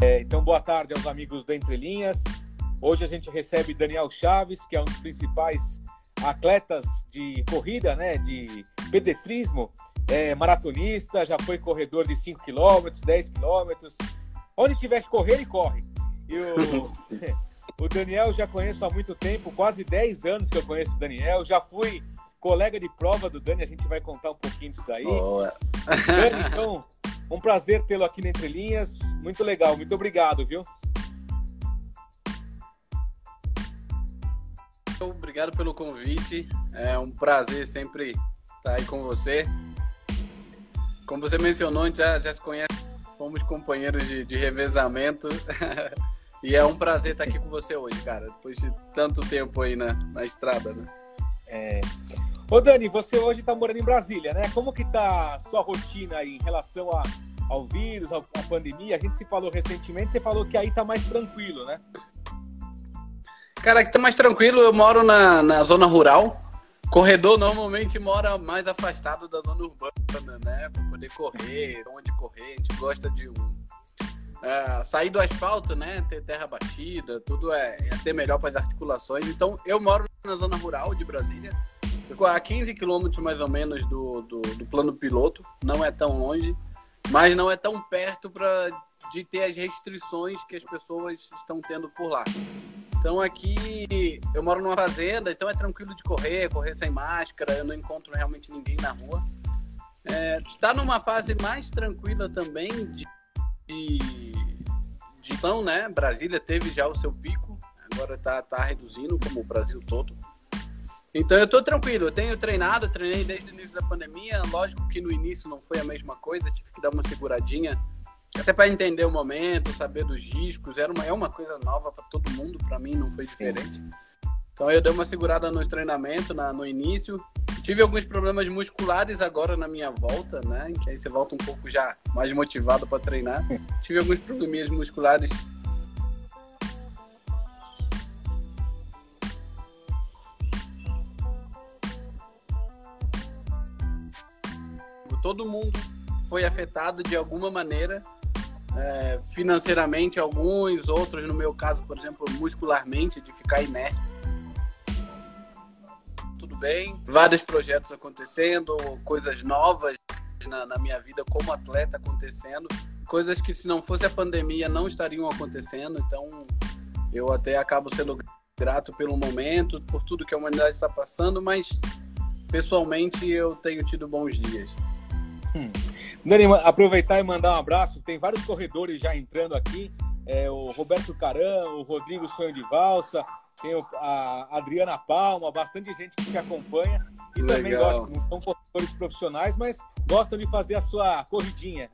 É, então, boa tarde aos amigos do Entre Linhas. Hoje a gente recebe Daniel Chaves, que é um dos principais atletas de corrida, né, de pedetrismo, é, maratonista, já foi corredor de 5 km, 10 km. Onde tiver que correr, ele corre. E o, o Daniel já conheço há muito tempo, quase 10 anos que eu conheço o Daniel. Já fui colega de prova do Dani, a gente vai contar um pouquinho disso daí. Boa. Dani, então, um prazer tê-lo aqui no Entre Linhas. Muito legal, muito obrigado, viu? Obrigado pelo convite. É um prazer sempre estar aí com você. Como você mencionou, a gente já, já se conhece, fomos companheiros de, de revezamento. e é um prazer estar aqui com você hoje, cara. Depois de tanto tempo aí na, na estrada, né? É. Ô Dani, você hoje está morando em Brasília, né? Como que tá a sua rotina aí em relação a, ao vírus, à pandemia? A gente se falou recentemente, você falou que aí tá mais tranquilo, né? Cara, aqui tá mais tranquilo, eu moro na, na zona rural. Corredor normalmente mora mais afastado da zona urbana, né? Pra poder correr, onde correr, a gente gosta de um. É, sair do asfalto, né? Ter terra batida, tudo é, é até melhor para as articulações. Então, eu moro na zona rural de Brasília, a 15 quilômetros mais ou menos do, do, do, plano piloto, não é tão longe, mas não é tão perto para de ter as restrições que as pessoas estão tendo por lá. Então aqui eu moro numa fazenda, então é tranquilo de correr, correr sem máscara, eu não encontro realmente ninguém na rua. É, está numa fase mais tranquila também de, de, de né? Brasília teve já o seu pico, agora está tá reduzindo, como o Brasil todo. Então eu estou tranquilo, eu tenho treinado, treinei desde o início da pandemia. Lógico que no início não foi a mesma coisa, tive que dar uma seguradinha até para entender o momento, saber dos riscos, era uma, é uma coisa nova para todo mundo, para mim não foi diferente. Então eu dei uma segurada no treinamento na, no início. Tive alguns problemas musculares agora na minha volta, né? Que aí você volta um pouco já mais motivado para treinar. Tive alguns probleminhas musculares todo mundo foi afetado de alguma maneira é, financeiramente alguns, outros, no meu caso, por exemplo, muscularmente, de ficar inerte. Tudo bem, vários projetos acontecendo, coisas novas na, na minha vida como atleta acontecendo, coisas que se não fosse a pandemia não estariam acontecendo, então eu até acabo sendo grato pelo momento, por tudo que a humanidade está passando, mas pessoalmente eu tenho tido bons dias. Hum. Dani, aproveitar e mandar um abraço. Tem vários corredores já entrando aqui. É, o Roberto Caran, o Rodrigo Sonho de Valsa, tem a Adriana Palma, bastante gente que te acompanha e Legal. também gosta, não são corredores profissionais, mas gostam de fazer a sua corridinha.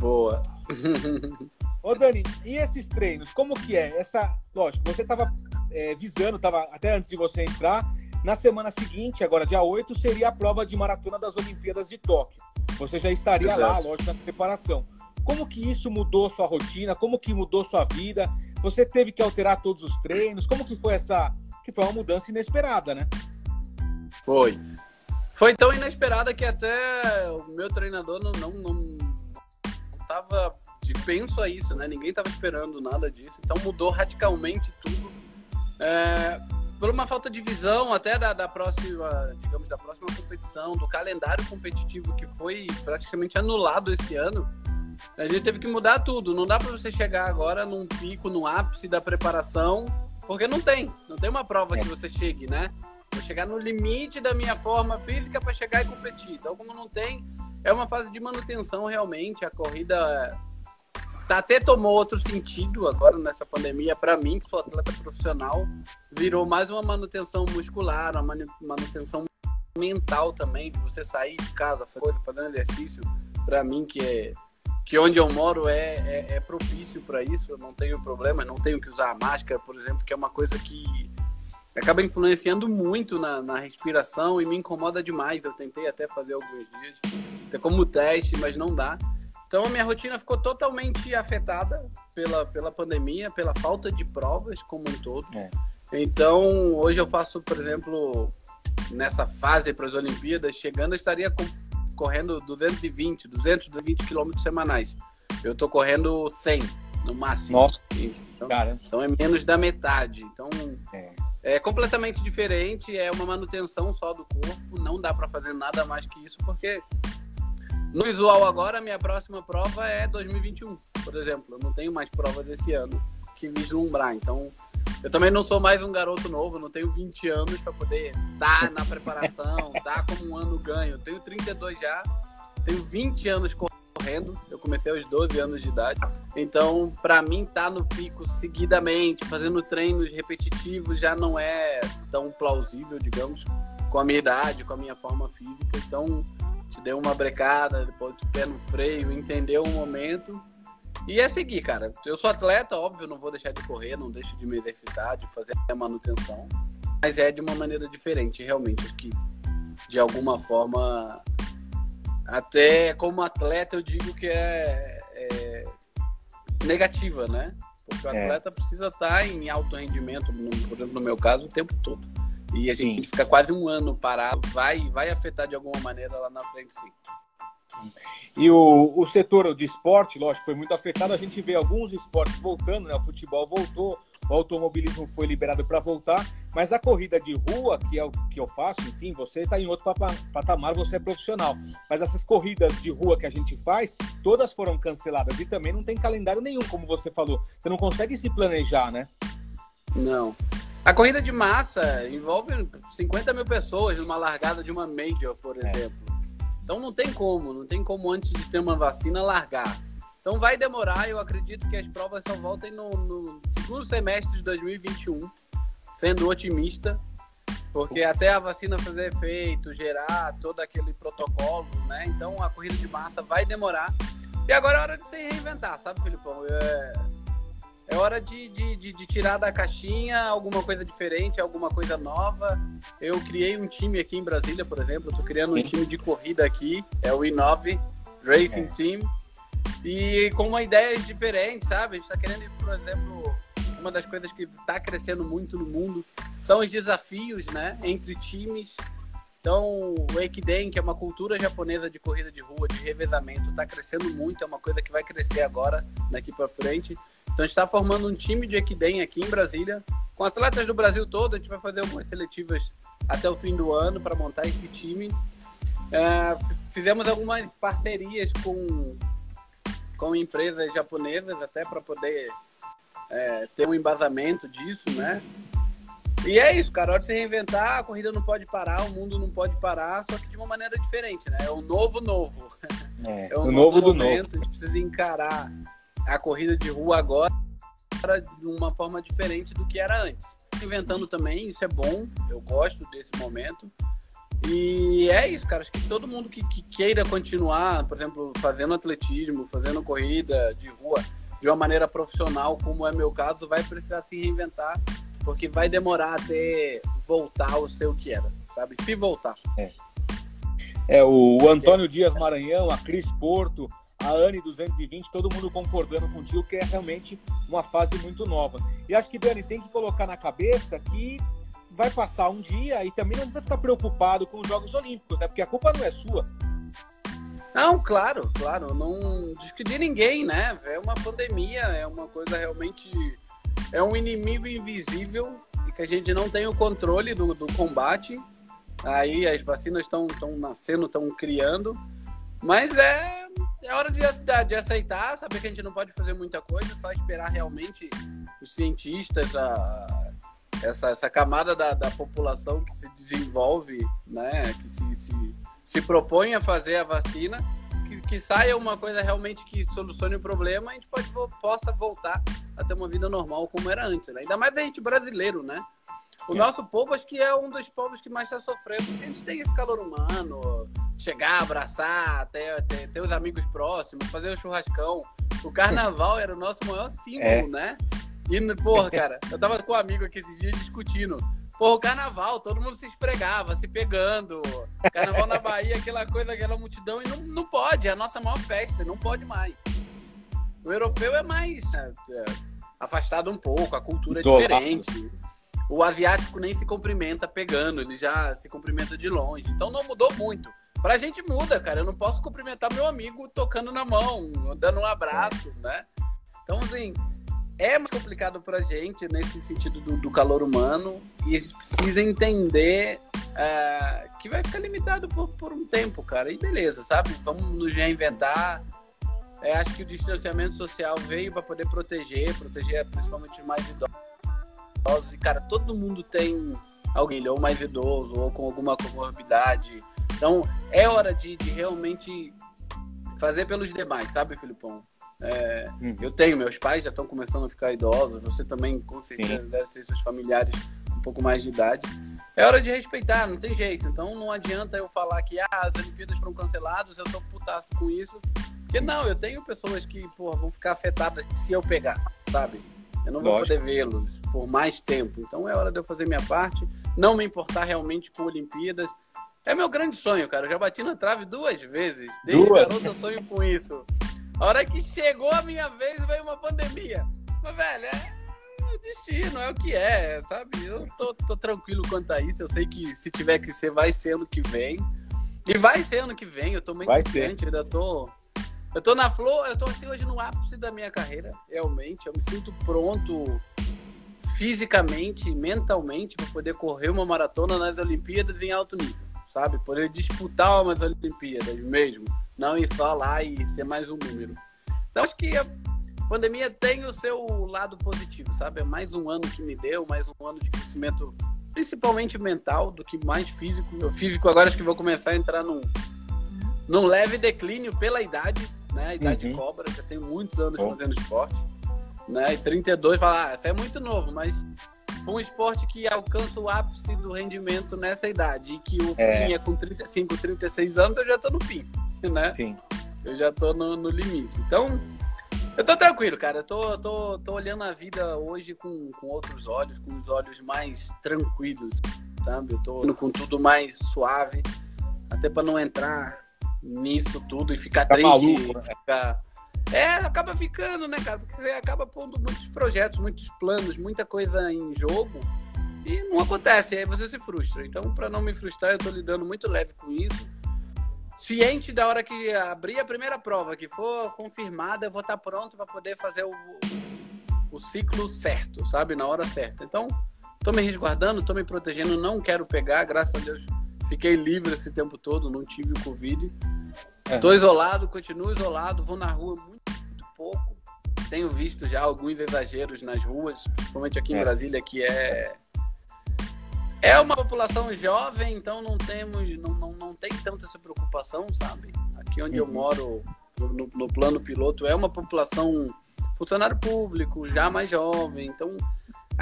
Boa. Ô Dani, e esses treinos, como que é? Essa, lógico, você estava é, visando, tava até antes de você entrar, na semana seguinte, agora dia 8, seria a prova de maratona das Olimpíadas de Tóquio. Você já estaria Exato. lá, lógico, na preparação. Como que isso mudou sua rotina? Como que mudou sua vida? Você teve que alterar todos os treinos? Como que foi essa... Que foi uma mudança inesperada, né? Foi. Foi tão inesperada que até o meu treinador não, não, não, tava de penso a isso, né? Ninguém tava esperando nada disso. Então mudou radicalmente tudo. É, por uma falta de visão até da, da próxima, digamos, da próxima competição, do calendário competitivo que foi praticamente anulado esse ano, a gente teve que mudar tudo. Não dá para você chegar agora num pico, no ápice da preparação, porque não tem. Não tem uma prova que você chegue, né? Vou chegar no limite da minha forma física para chegar e competir. Então, como não tem, é uma fase de manutenção realmente. A corrida até tomou outro sentido agora nessa pandemia para mim, que sou atleta profissional, virou mais uma manutenção muscular, uma manutenção mental também, de você sair de casa, fazendo exercício, para mim que é que onde eu moro é, é, é propício para isso, eu não tenho problema, não tenho que usar máscara, por exemplo, que é uma coisa que acaba influenciando muito na, na respiração e me incomoda demais. Eu tentei até fazer alguns dias, até como teste, mas não dá. Então a minha rotina ficou totalmente afetada pela, pela pandemia, pela falta de provas como um todo. É. Então hoje eu faço, por exemplo, nessa fase para as Olimpíadas, chegando eu estaria correndo 220, 220 quilômetros semanais. Eu estou correndo 100. no máximo. Nossa, então, cara. então é menos da metade. Então é. é completamente diferente, é uma manutenção só do corpo, não dá para fazer nada mais que isso, porque no visual agora, minha próxima prova é 2021, por exemplo. Eu não tenho mais provas esse ano que vislumbrar. Então, eu também não sou mais um garoto novo, não tenho 20 anos para poder estar na preparação, dar como um ano ganho. Eu tenho 32 já, tenho 20 anos correndo. Eu comecei aos 12 anos de idade. Então, para mim, estar tá no pico seguidamente, fazendo treinos repetitivos, já não é tão plausível, digamos, com a minha idade, com a minha forma física. Então, te deu uma brecada, depois o pé no freio, entendeu o momento. E é seguir, cara. Eu sou atleta, óbvio, não vou deixar de correr, não deixo de me exercitar, de fazer a manutenção. Mas é de uma maneira diferente, realmente. Acho que, de alguma forma, até como atleta, eu digo que é, é negativa, né? Porque o é. atleta é. precisa estar em alto rendimento, no, por exemplo, no meu caso, o tempo todo. E a gente fica quase um ano parado, vai, vai afetar de alguma maneira lá na frente, sim. E o, o setor de esporte, lógico, foi muito afetado. A gente vê alguns esportes voltando, né? O futebol voltou, o automobilismo foi liberado para voltar, mas a corrida de rua, que é o que eu faço, enfim, você está em outro patamar, você é profissional. Mas essas corridas de rua que a gente faz, todas foram canceladas e também não tem calendário nenhum, como você falou. Você não consegue se planejar, né? Não. A corrida de massa envolve 50 mil pessoas numa largada de uma major, por é. exemplo. É. Então não tem como, não tem como antes de ter uma vacina largar. Então vai demorar, eu acredito que as provas só voltem no, no segundo semestre de 2021, sendo otimista, porque até a vacina fazer efeito, gerar todo aquele protocolo, né? Então a corrida de massa vai demorar. E agora é hora de se reinventar, sabe, Filipão? É é hora de, de, de, de, tirar da caixinha alguma coisa diferente, alguma coisa nova. Eu criei um time aqui em Brasília, por exemplo. Estou criando um time de corrida aqui, é o I9 Racing é. Team. E com uma ideia diferente, sabe? A gente está querendo, por exemplo, uma das coisas que está crescendo muito no mundo são os desafios, né? Entre times. Então, o Ekiden, que é uma cultura japonesa de corrida de rua, de revezamento, está crescendo muito. É uma coisa que vai crescer agora, daqui para frente. Então a gente está formando um time de Equidem aqui em Brasília, com atletas do Brasil todo. A gente vai fazer algumas seletivas até o fim do ano para montar esse time. É, fizemos algumas parcerias com, com empresas japonesas até para poder é, ter um embasamento disso, né? E é isso, cara. Hora de se reinventar, a corrida não pode parar, o mundo não pode parar, só que de uma maneira diferente, né? É o novo novo. É, é o, o novo, novo do momento, novo. A gente precisa encarar a corrida de rua agora de uma forma diferente do que era antes. Inventando também, isso é bom, eu gosto desse momento. E é isso, cara. Acho que todo mundo que, que queira continuar, por exemplo, fazendo atletismo, fazendo corrida de rua de uma maneira profissional, como é meu caso, vai precisar se reinventar, porque vai demorar até voltar ao seu que era, sabe? Se voltar. É, é o Antônio Dias Maranhão, a Cris Porto, a Anne 220, todo mundo concordando contigo que é realmente uma fase muito nova. E acho que, Dani, tem que colocar na cabeça que vai passar um dia e também não precisa ficar preocupado com os Jogos Olímpicos, né? Porque a culpa não é sua. Não, claro, claro. Não de ninguém, né? É uma pandemia, é uma coisa realmente. É um inimigo invisível e que a gente não tem o controle do, do combate. Aí as vacinas estão nascendo, estão criando. Mas é, é hora de, de aceitar, saber que a gente não pode fazer muita coisa, só esperar realmente os cientistas, a, essa, essa camada da, da população que se desenvolve, né, que se, se, se propõe a fazer a vacina, que, que saia uma coisa realmente que solucione o problema, a gente pode, possa voltar a ter uma vida normal como era antes. Né? Ainda mais a gente brasileiro, né? O é. nosso povo acho que é um dos povos que mais está sofrendo, porque a gente tem esse calor humano, chegar, abraçar, ter, ter, ter os amigos próximos, fazer o um churrascão. O carnaval era o nosso maior símbolo, é. né? E, porra, cara, eu tava com um amigo aqui esses dias discutindo. Porra, o carnaval, todo mundo se esfregava, se pegando. Carnaval na Bahia, aquela coisa, aquela multidão, e não, não pode, é a nossa maior festa, não pode mais. O europeu é mais é, é, afastado um pouco, a cultura é diferente. O asiático nem se cumprimenta pegando, ele já se cumprimenta de longe. Então não mudou muito. Pra gente muda, cara. Eu não posso cumprimentar meu amigo tocando na mão, dando um abraço, né? Então, assim, é mais complicado pra gente nesse sentido do, do calor humano e a gente precisa entender uh, que vai ficar limitado por, por um tempo, cara. E beleza, sabe? Vamos nos reinventar. É, acho que o distanciamento social veio para poder proteger, proteger principalmente os mais idosos. E, cara, todo mundo tem alguém ou mais idoso ou com alguma comorbidade. Então, é hora de, de realmente fazer pelos demais, sabe, Filipão? É, uhum. Eu tenho, meus pais já estão começando a ficar idosos, você também, com certeza, Sim. deve ter seus familiares um pouco mais de idade. É hora de respeitar, não tem jeito. Então não adianta eu falar que ah, as Olimpíadas foram canceladas, eu tô putaço com isso. Porque não, eu tenho pessoas que porra, vão ficar afetadas se eu pegar, sabe? Eu não vou Lógico. poder vê-los por mais tempo. Então é hora de eu fazer minha parte, não me importar realmente com Olimpíadas. É meu grande sonho, cara. Eu já bati na trave duas vezes. Desde duas. garoto eu sonho com isso. A hora que chegou a minha vez, veio uma pandemia. Mas, velho, é o destino, é o que é, sabe? Eu tô, tô tranquilo quanto a isso. Eu sei que se tiver que ser, vai ser ano que vem. E vai ser ano que vem, eu tô muito confiante, ainda tô. Eu tô na flor, eu tô assim hoje no ápice da minha carreira, realmente. Eu me sinto pronto fisicamente, mentalmente, para poder correr uma maratona nas Olimpíadas em alto nível, sabe? Poder disputar umas Olimpíadas mesmo não ir só lá e ser mais um número. Então acho que a pandemia tem o seu lado positivo, sabe? É mais um ano que me deu, mais um ano de crescimento, principalmente mental, do que mais físico. O físico agora acho que vou começar a entrar num, num leve declínio pela idade, né? A idade uhum. cobra, já tenho muitos anos oh. fazendo esporte, né? E 32, falar, ah, você é muito novo, mas um esporte que alcança o ápice do rendimento nessa idade e que o é. fim é com 35, 36 anos, eu já tô no fim. né? Sim. Eu já tô no, no limite. Então, eu tô tranquilo, cara. Eu tô, tô, tô olhando a vida hoje com, com outros olhos, com os olhos mais tranquilos, sabe? Eu tô com tudo mais suave, até para não entrar nisso tudo e ficar tá triste. Maluco, né? ficar... É, acaba ficando, né, cara? Porque você acaba pondo muitos projetos, muitos planos, muita coisa em jogo e não acontece, aí você se frustra. Então, para não me frustrar, eu tô lidando muito leve com isso ciente da hora que abrir a primeira prova, que for confirmada, eu vou estar pronto para poder fazer o, o ciclo certo, sabe? Na hora certa. Então, tô me resguardando, tô me protegendo, não quero pegar, graças a Deus fiquei livre esse tempo todo, não tive o Covid. É. Tô isolado, continuo isolado, vou na rua muito, muito pouco. Tenho visto já alguns exageros nas ruas, principalmente aqui em é. Brasília, que é é uma população jovem, então não temos, não, não, não tem tanta essa preocupação, sabe? Aqui onde uhum. eu moro, no, no, plano piloto, é uma população funcionário público, já mais jovem, então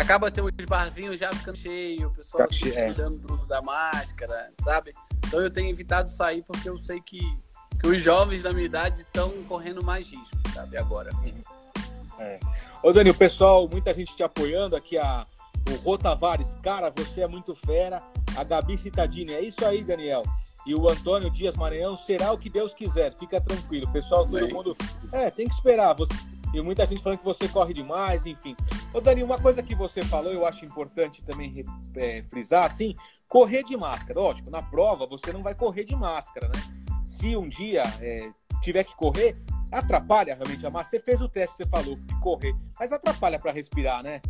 acaba tendo os barzinhos já ficando cheio, o pessoal tá se cuidando do uso da máscara, sabe? Então eu tenho evitado sair porque eu sei que, que os jovens da minha idade estão correndo mais risco, sabe? Agora. Uhum. É. Ô Dani, o pessoal, muita gente te apoiando aqui, a o Rô Tavares, cara, você é muito fera. A Gabi Citadini, é isso aí, Daniel. E o Antônio Dias Maranhão, será o que Deus quiser, fica tranquilo. Pessoal, todo Bem. mundo. É, tem que esperar. Você... E muita gente falando que você corre demais, enfim. Ô, Dani, uma coisa que você falou, eu acho importante também é, frisar, assim, correr de máscara. Lógico, na prova você não vai correr de máscara, né? Se um dia é, tiver que correr, atrapalha realmente a máscara. Você fez o teste, você falou, de correr, mas atrapalha para respirar, né?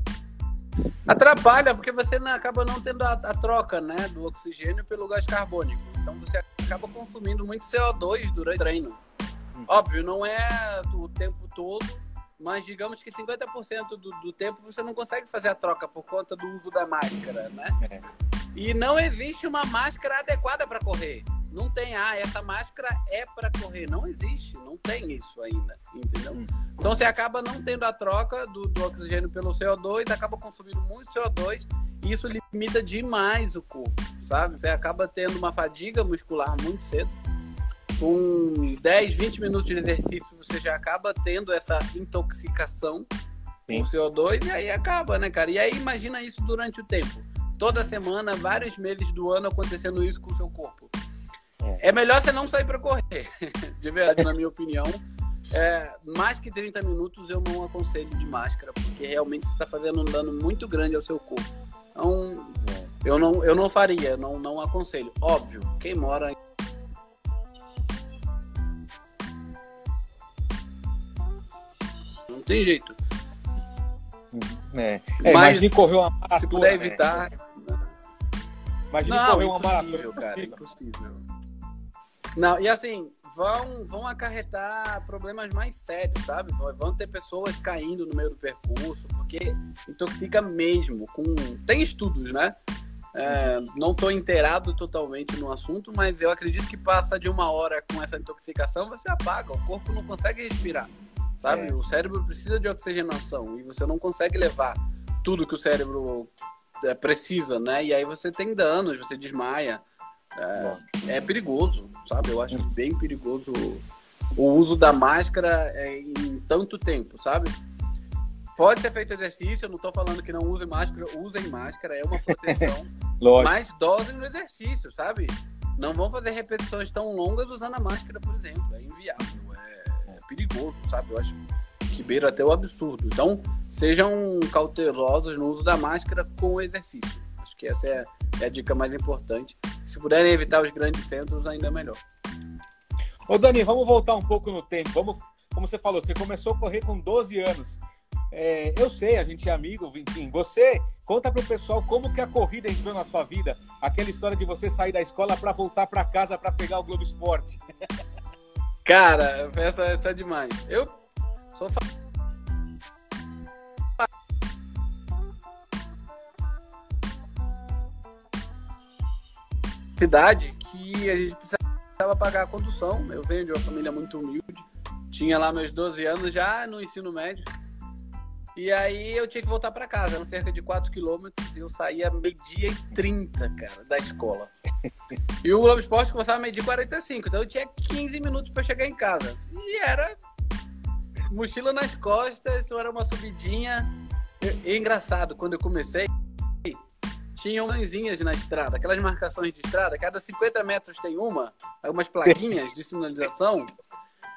Atrapalha, porque você não, acaba não tendo a, a, troca né, do oxigênio pelo gás carbônico. Então você acaba consumindo muito CO2 durante o treino. Hum. Óbvio, não é o tempo todo, mas digamos que 50% do, do tempo você não consegue fazer a troca por conta do uso da máscara, né? É. E não existe uma máscara adequada para correr. Não tem, ah, essa máscara é para correr. Não existe, não tem isso ainda, entendeu? Hum. Então você acaba não tendo a troca do, do oxigênio pelo CO2, acaba consumindo muito CO2 e isso limita demais o corpo, sabe? Você acaba tendo uma fadiga muscular muito cedo. Com 10, 20 minutos de exercício, você já acaba tendo essa intoxicação Sim. com CO2 e aí acaba, né, cara? E aí imagina isso durante o tempo. Toda semana, vários meses do ano acontecendo isso com o seu corpo. É. é melhor você não sair para correr, de verdade, na minha opinião. É, mais que 30 minutos eu não aconselho de máscara, porque realmente você está fazendo um dano muito grande ao seu corpo. Então, eu não, eu não faria, não, não aconselho. Óbvio, quem mora não tem jeito. É. É, Mas, imagine correr uma maratona. Se puder né? evitar. Né? Imagine não, correr uma maratona. Cara, impossível. Não, e assim, vão, vão acarretar problemas mais sérios, sabe? Vão ter pessoas caindo no meio do percurso, porque intoxica mesmo. Com... Tem estudos, né? É, não estou inteirado totalmente no assunto, mas eu acredito que passa de uma hora com essa intoxicação, você apaga, o corpo não consegue respirar, sabe? É. O cérebro precisa de oxigenação e você não consegue levar tudo que o cérebro é, precisa, né? E aí você tem danos, você desmaia. É, é perigoso, sabe? Eu acho bem perigoso o uso da máscara em tanto tempo, sabe? Pode ser feito exercício, eu não estou falando que não use máscara, usem máscara, é uma proteção. mas dosem no exercício, sabe? Não vão fazer repetições tão longas usando a máscara, por exemplo. É inviável, é, é perigoso, sabe? Eu acho que beira até o absurdo. Então, sejam cautelosos no uso da máscara com o exercício. Acho que essa é, é a dica mais importante. Se puderem evitar os grandes centros, ainda melhor. Ô Dani, vamos voltar um pouco no tempo. Vamos, como você falou, você começou a correr com 12 anos. É, eu sei, a gente é amigo, enfim. Você conta para o pessoal como que a corrida entrou na sua vida. Aquela história de você sair da escola para voltar para casa para pegar o Globo Esporte. Cara, essa, essa é demais. Eu sou cidade que a gente precisava pagar a condução. Eu venho de uma família muito humilde. Tinha lá meus 12 anos já no ensino médio. E aí eu tinha que voltar para casa, eram cerca de 4 quilômetros, e eu saía meio-dia e 30, cara, da escola. E o Globo Esporte começava a medir 45, então eu tinha 15 minutos para chegar em casa. E era mochila nas costas, era uma subidinha. E, e engraçado, quando eu comecei, tinham mãezinhas na estrada, aquelas marcações de estrada, cada 50 metros tem uma, algumas plaquinhas de sinalização.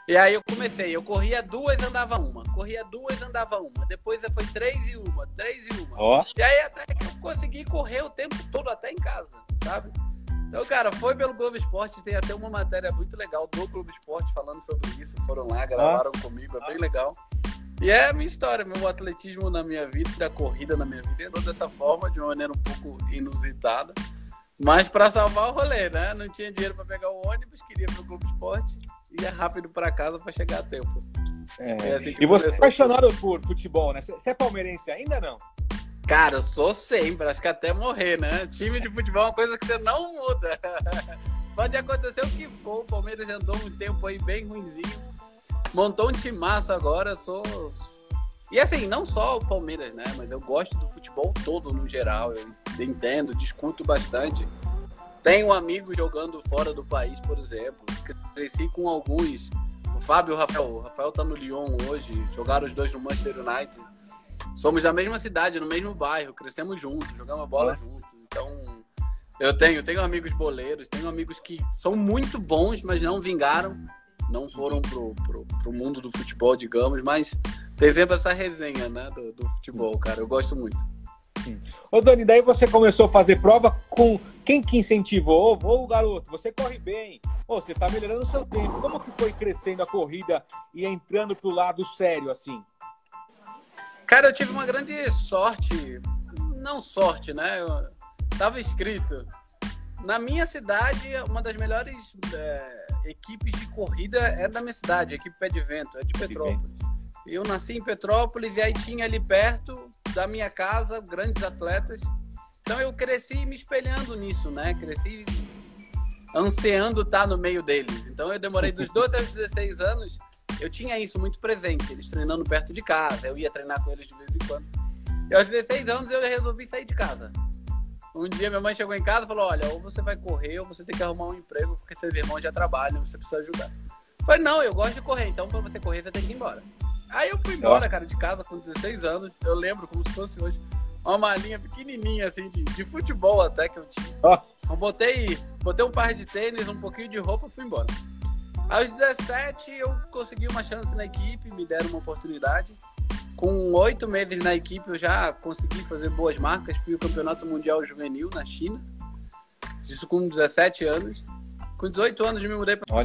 E aí eu comecei, eu corria duas, andava uma. Corria duas, andava uma. Depois foi três e uma, três e uma. Oh. E aí até que eu consegui correr o tempo todo até em casa, sabe? Então, cara, foi pelo Globo Esporte, tem até uma matéria muito legal do Globo Esporte falando sobre isso. Foram lá, gravaram oh. comigo, é bem legal. E é a minha história, meu atletismo na minha vida, a corrida na minha vida, andou dessa forma, de uma maneira um pouco inusitada. Mas para salvar o rolê, né? Não tinha dinheiro para pegar o ônibus, queria ir pro Globo Esporte ia rápido para casa para chegar a tempo. É. É assim e você é apaixonado por futebol, né? Você é palmeirense ainda não? Cara, eu sou sempre, acho que até morrer, né? Time de futebol é uma coisa que você não muda. Pode acontecer o que for, o Palmeiras andou um tempo aí bem ruimzinho. Montou um time massa agora, sou. E assim, não só o Palmeiras, né? Mas eu gosto do futebol todo no geral. Eu entendo, discuto bastante. Tenho amigos jogando fora do país, por exemplo. Cresci com alguns. O Fábio e o Rafael. O Rafael tá no Lyon hoje. Jogaram os dois no Manchester United. Somos da mesma cidade, no mesmo bairro. Crescemos juntos, jogamos bola é. juntos. Então, eu tenho, tenho amigos boleiros, tenho amigos que são muito bons, mas não vingaram. Não foram pro, pro, pro mundo do futebol, digamos. Mas tem sempre essa resenha, né, do, do futebol, cara. Eu gosto muito. Ô Dani, daí você começou a fazer prova com quem que incentivou? Ô, garoto, você corre bem, Ô, você tá melhorando o seu tempo. Como que foi crescendo a corrida e entrando pro lado sério, assim? Cara, eu tive uma grande sorte, não sorte, né? Eu tava escrito. Na minha cidade, uma das melhores é, equipes de corrida é da minha cidade, a equipe Pé de Vento, é de Petrópolis. Eu nasci em Petrópolis e aí tinha ali perto da minha casa grandes atletas. Então eu cresci me espelhando nisso, né? Cresci ansiando estar no meio deles. Então eu demorei dos 12 aos 16 anos, eu tinha isso muito presente, eles treinando perto de casa, eu ia treinar com eles de vez em quando. E aos 16 anos eu resolvi sair de casa. Um dia minha mãe chegou em casa e falou: Olha, ou você vai correr ou você tem que arrumar um emprego porque seus irmãos já trabalham, você precisa ajudar. Eu falei: Não, eu gosto de correr, então para você correr você tem que ir embora. Aí eu fui embora, cara, de casa com 16 anos. Eu lembro como se fosse hoje. Uma malinha pequenininha, assim, de, de futebol até que eu tinha. Eu botei, botei um par de tênis, um pouquinho de roupa e fui embora. Aos 17 eu consegui uma chance na equipe, me deram uma oportunidade. Com oito meses na equipe eu já consegui fazer boas marcas. Fui o campeonato mundial juvenil na China. Isso com 17 anos. Com 18 anos me mudei para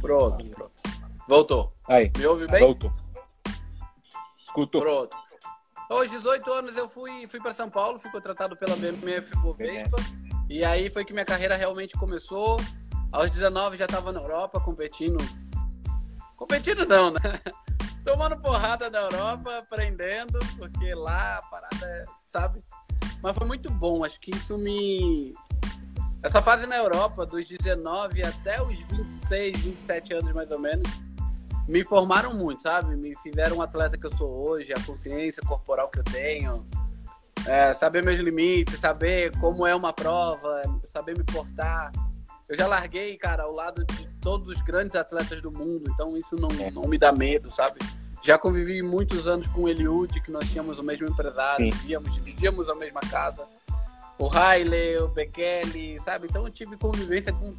Pronto, pronto. Voltou. Aí. Me ouve bem? Voltou. Escutou. Pronto. Aos 18 anos eu fui, fui para São Paulo, fui contratado pela BMF Bovespa. E aí foi que minha carreira realmente começou. Aos 19 já estava na Europa competindo. Competindo não, né? Tomando porrada na Europa, aprendendo, porque lá a parada, é, sabe? Mas foi muito bom, acho que isso me. Essa fase na Europa, dos 19 até os 26, 27 anos mais ou menos, me formaram muito, sabe? Me fizeram um atleta que eu sou hoje, a consciência corporal que eu tenho, é, saber meus limites, saber como é uma prova, saber me portar. Eu já larguei, cara, ao lado de todos os grandes atletas do mundo, então isso não, é. não me dá medo, sabe? Já convivi muitos anos com o Eliud, que nós tínhamos o mesmo empresário, vivíamos, dividíamos a mesma casa. O Riley, o Bekele, sabe? Então eu tive convivência com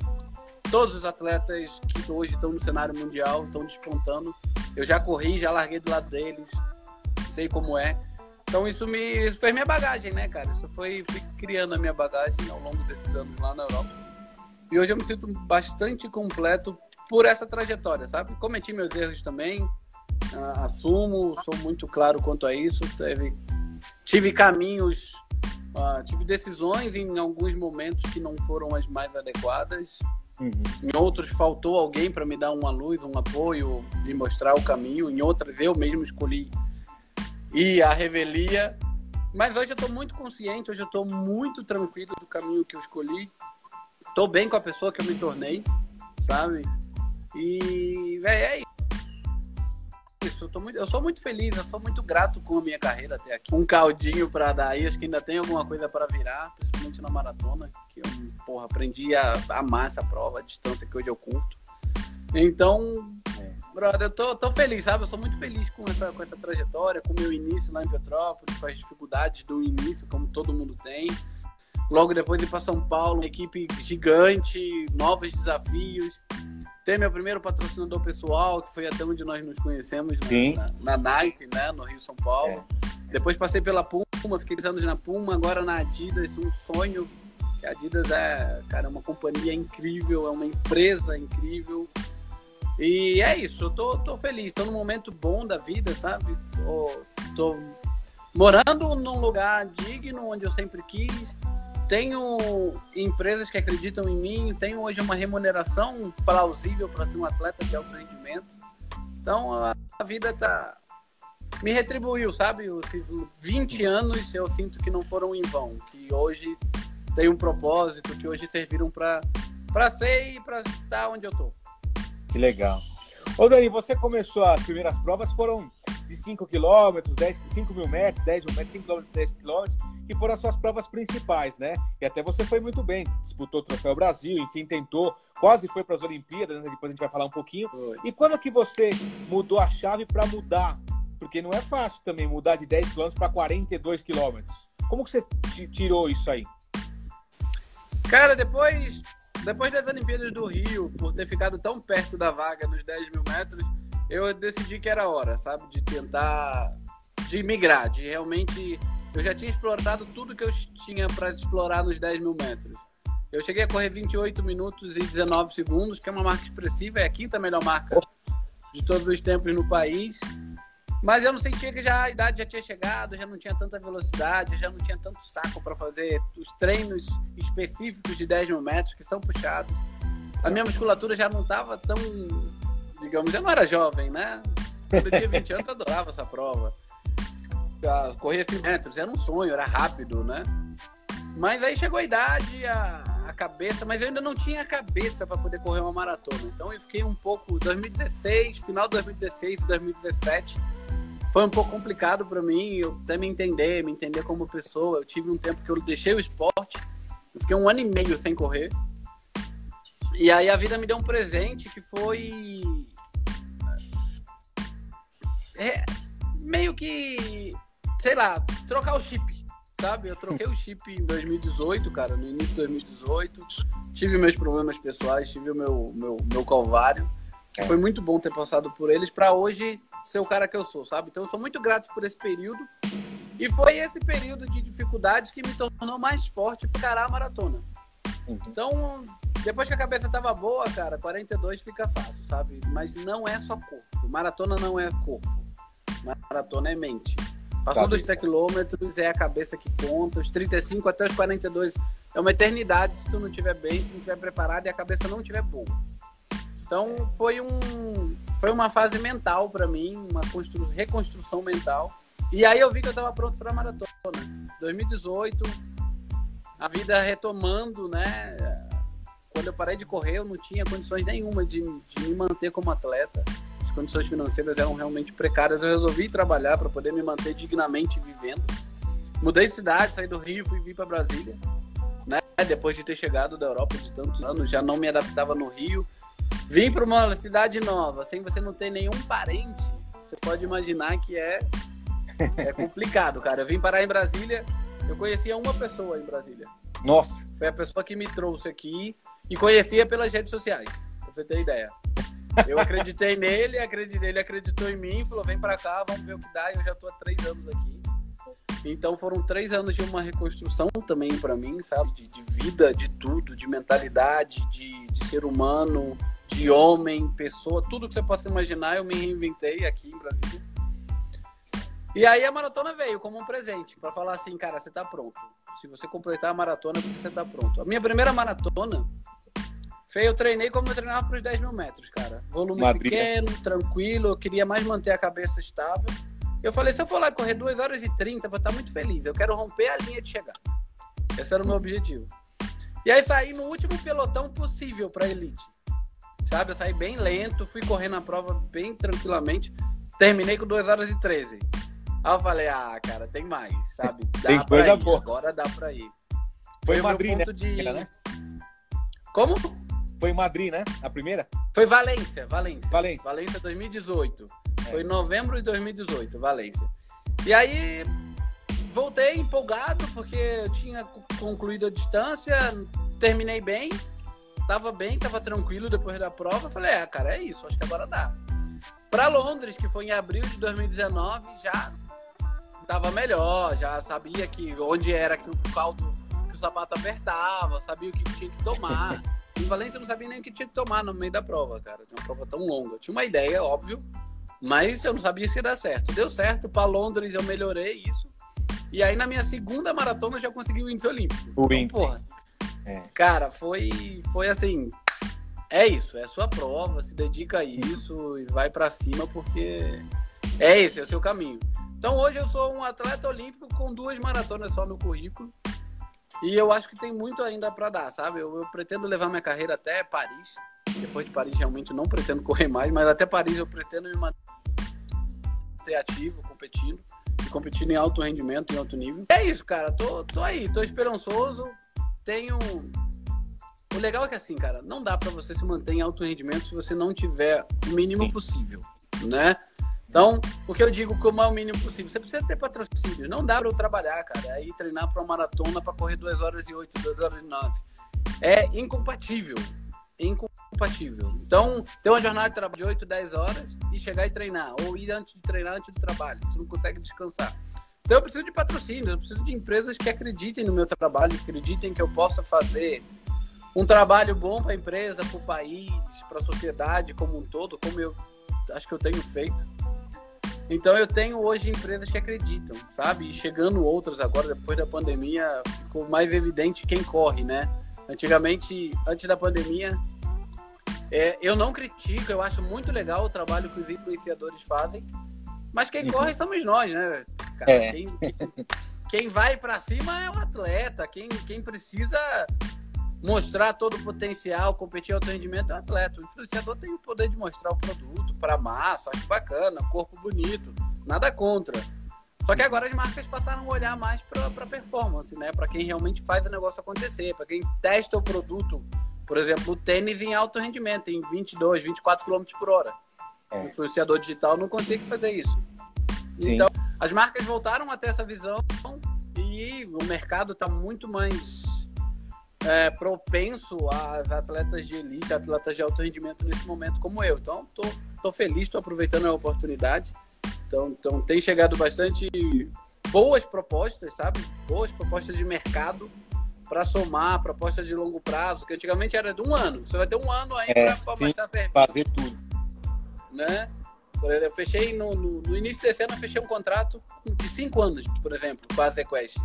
todos os atletas que hoje estão no cenário mundial, estão despontando. Eu já corri, já larguei do lado deles, sei como é. Então isso me isso minha bagagem, né, cara? Isso foi fui criando a minha bagagem ao longo desses anos lá na Europa. E hoje eu me sinto bastante completo por essa trajetória, sabe? Cometi meus erros também, uh, assumo, sou muito claro quanto a isso. Teve, tive caminhos, uh, tive decisões em alguns momentos que não foram as mais adequadas. Uhum. Em outros faltou alguém para me dar uma luz, um apoio, me mostrar o caminho. Em outras eu mesmo escolhi ir à revelia. Mas hoje eu estou muito consciente, hoje eu estou muito tranquilo do caminho que eu escolhi. Estou bem com a pessoa que eu me tornei, sabe? E, véio, é isso. Eu, muito, eu, sou muito feliz, eu sou muito grato com a minha carreira até aqui. Um caldinho para dar aí, acho que ainda tem alguma coisa para virar, principalmente na maratona, que eu, porra, aprendi a amar essa prova, a distância que hoje eu curto. Então, é. brother, eu tô, tô feliz, sabe? Eu sou muito feliz com essa, com essa trajetória, com o meu início lá em Petrópolis, com as dificuldades do início, como todo mundo tem. Logo depois ir para São Paulo, uma equipe gigante, novos desafios ter meu primeiro patrocinador pessoal, que foi até onde nós nos conhecemos, na, na, na Nike, né, no Rio São Paulo. É. Depois passei pela Puma, fiquei anos na Puma, agora na Adidas, um sonho. A Adidas é, cara, é uma companhia incrível, é uma empresa incrível. E é isso, eu tô, tô feliz, tô num momento bom da vida, sabe? Tô, tô morando num lugar digno, onde eu sempre quis tenho empresas que acreditam em mim, tenho hoje uma remuneração plausível para ser um atleta de alto rendimento. Então a, a vida tá me retribuiu, sabe? Eu fiz 20 anos, eu sinto que não foram em vão, que hoje tem um propósito, que hoje serviram para para ser e para estar onde eu tô. Que legal. Ô Dani, você começou as primeiras provas, foram de 5 km, 10, 5 mil metros, 10 mil metros, 5 km, 10 km, que foram as suas provas principais, né? E até você foi muito bem, disputou o Troféu Brasil, enfim, tentou, quase foi para as Olimpíadas, né? depois a gente vai falar um pouquinho. E quando que você mudou a chave para mudar? Porque não é fácil também mudar de 10 km para 42 km. Como que você tirou isso aí? Cara, depois depois das Olimpíadas do Rio, por ter ficado tão perto da vaga nos 10 mil metros, eu decidi que era hora, sabe? De tentar. de migrar, de realmente. Eu já tinha explorado tudo que eu tinha para explorar nos 10 mil metros. Eu cheguei a correr 28 minutos e 19 segundos, que é uma marca expressiva, é a quinta melhor marca de todos os tempos no país. Mas eu não sentia que já a idade já tinha chegado, já não tinha tanta velocidade, já não tinha tanto saco para fazer os treinos específicos de 10 mil metros que são puxados. A minha musculatura já não estava tão, digamos, eu não era jovem, né? Quando eu tinha 20 anos eu adorava essa prova. Correr 100 metros era um sonho, era rápido, né? Mas aí chegou a idade, a, a cabeça, mas eu ainda não tinha a cabeça para poder correr uma maratona. Então eu fiquei um pouco 2016, final de 2016 2017 foi um pouco complicado para mim, eu até me entender, me entender como pessoa. Eu tive um tempo que eu deixei o esporte, eu fiquei um ano e meio sem correr. E aí a vida me deu um presente que foi. É, meio que. Sei lá, trocar o chip, sabe? Eu troquei o chip em 2018, cara, no início de 2018. Tive meus problemas pessoais, tive o meu, meu, meu calvário. Que foi muito bom ter passado por eles para hoje ser o cara que eu sou, sabe? Então eu sou muito grato por esse período. E foi esse período de dificuldades que me tornou mais forte para encarar a maratona. Uhum. Então, depois que a cabeça tava boa, cara, 42 fica fácil, sabe? Mas não é só corpo. Maratona não é corpo. Maratona é mente. Passou dos 3 quilômetros, é a cabeça que conta. Os 35 até os 42 é uma eternidade se tu não estiver bem, se não estiver preparado e a cabeça não estiver boa. Então foi um foi uma fase mental para mim, uma reconstrução mental. E aí eu vi que eu estava pronto para maratona. 2018, a vida retomando, né? Quando eu parei de correr, eu não tinha condições nenhuma de, de me manter como atleta. As condições financeiras eram realmente precárias. Eu resolvi trabalhar para poder me manter dignamente vivendo. Mudei de cidade, saí do Rio, fui vir para Brasília. Né? Depois de ter chegado da Europa de tantos anos, já não me adaptava no Rio Vim para uma cidade nova, sem você não ter nenhum parente, você pode imaginar que é, é complicado, cara. Eu vim parar em Brasília, eu conhecia uma pessoa em Brasília. Nossa! Foi a pessoa que me trouxe aqui e conhecia pelas redes sociais, pra você ter ideia. Eu acreditei nele, acreditei, ele acreditou em mim, falou: vem para cá, vamos ver o que dá. Eu já tô há três anos aqui. Então foram três anos de uma reconstrução também para mim, sabe? De, de, vida, de tudo, de mentalidade, de, de ser humano, de homem, pessoa, tudo que você possa imaginar, eu me reinventei aqui em Brasília. E aí a maratona veio como um presente, para falar assim, cara, você tá pronto. Se você completar a maratona, você tá pronto. A minha primeira maratona, foi, eu treinei como eu treinava para os 10 mil metros, cara. Volume Madrid. pequeno, tranquilo, eu queria mais manter a cabeça estável. Eu falei, se eu for lá correr 2 horas e 30, vou estar muito feliz. Eu quero romper a linha de chegar. Esse era o meu objetivo. E aí saí no último pelotão possível para elite sabe? Eu saí bem lento, fui correndo a prova bem tranquilamente, terminei com 2 horas e 13. Aí eu falei, ah, cara, tem mais, sabe? Dá tem coisa ir, boa. Agora dá pra ir. Foi, Foi em Madrid, né? De... né? Como? Foi em Madrid, né? A primeira? Foi Valência, Valência. Valência. Valência 2018. É. Foi em novembro de 2018, Valência. E aí voltei empolgado porque eu tinha concluído a distância, terminei bem tava bem, tava tranquilo depois da prova. Falei, é, cara, é isso, acho que agora dá. Para Londres, que foi em abril de 2019, já tava melhor, já sabia que onde era que o caldo, que o sapato apertava, sabia o que tinha que tomar. em Valência eu não sabia nem o que tinha que tomar no meio da prova, cara. Tinha uma prova tão longa. Tinha uma ideia, óbvio, mas eu não sabia se ia dar certo. Deu certo, para Londres eu melhorei isso. E aí na minha segunda maratona eu já consegui o índice olímpico. O então, índice. Porra, é. Cara, foi, foi assim. É isso, é a sua prova, se dedica a isso e vai para cima porque é esse, é o seu caminho. Então hoje eu sou um atleta olímpico com duas maratonas só no currículo. E eu acho que tem muito ainda para dar, sabe? Eu, eu, pretendo levar minha carreira até Paris. Depois de Paris, realmente não pretendo correr mais, mas até Paris eu pretendo me manter ativo, competindo. E competindo em alto rendimento, em alto nível. É isso, cara. Tô, tô aí, tô esperançoso O legal é que assim, cara, não dá para você se manter em alto rendimento se você não tiver o mínimo possível, né? Então, o que eu digo como é o mínimo possível? Você precisa ter patrocínio. Não dá para eu trabalhar, cara, aí treinar para uma maratona para correr 2 horas e 8, 2 horas e 9. É incompatível. É incompatível. Então, ter uma jornada de trabalho de 8, 10 horas e chegar e treinar. Ou ir antes de treinar, antes do trabalho. Você não consegue descansar. Então eu preciso de patrocínio, eu preciso de empresas que acreditem no meu trabalho, acreditem que eu possa fazer um trabalho bom para a empresa, para o país, para a sociedade como um todo, como eu acho que eu tenho feito. Então eu tenho hoje empresas que acreditam, sabe? E chegando outras agora, depois da pandemia, ficou mais evidente quem corre, né? Antigamente, antes da pandemia, é, eu não critico, eu acho muito legal o trabalho que os influenciadores fazem, mas quem corre somos nós, né? Cara, é. quem, quem vai para cima é o atleta. Quem, quem precisa mostrar todo o potencial, competir alto rendimento é o atleta. O influenciador tem o poder de mostrar o produto para massa, acho bacana, corpo bonito, nada contra. Só que agora as marcas passaram a olhar mais para performance, né? Para quem realmente faz o negócio acontecer, para quem testa o produto, por exemplo, o tênis em alto rendimento, em 22, 24 km por hora. É. O influenciador digital não consegue fazer isso. Sim. Então, as marcas voltaram a ter essa visão e o mercado está muito mais é, propenso a atletas de elite, atletas de alto rendimento nesse momento como eu. Então, tô, tô feliz, estou aproveitando a oportunidade. Então, então, tem chegado bastante boas propostas, sabe? Boas propostas de mercado para somar, proposta de longo prazo, que antigamente era de um ano. Você vai ter um ano aí é, para estar fazer tudo. Né? Eu fechei no, no, no, início desse ano, eu fechei um contrato de cinco anos, por exemplo, com a ZQuest.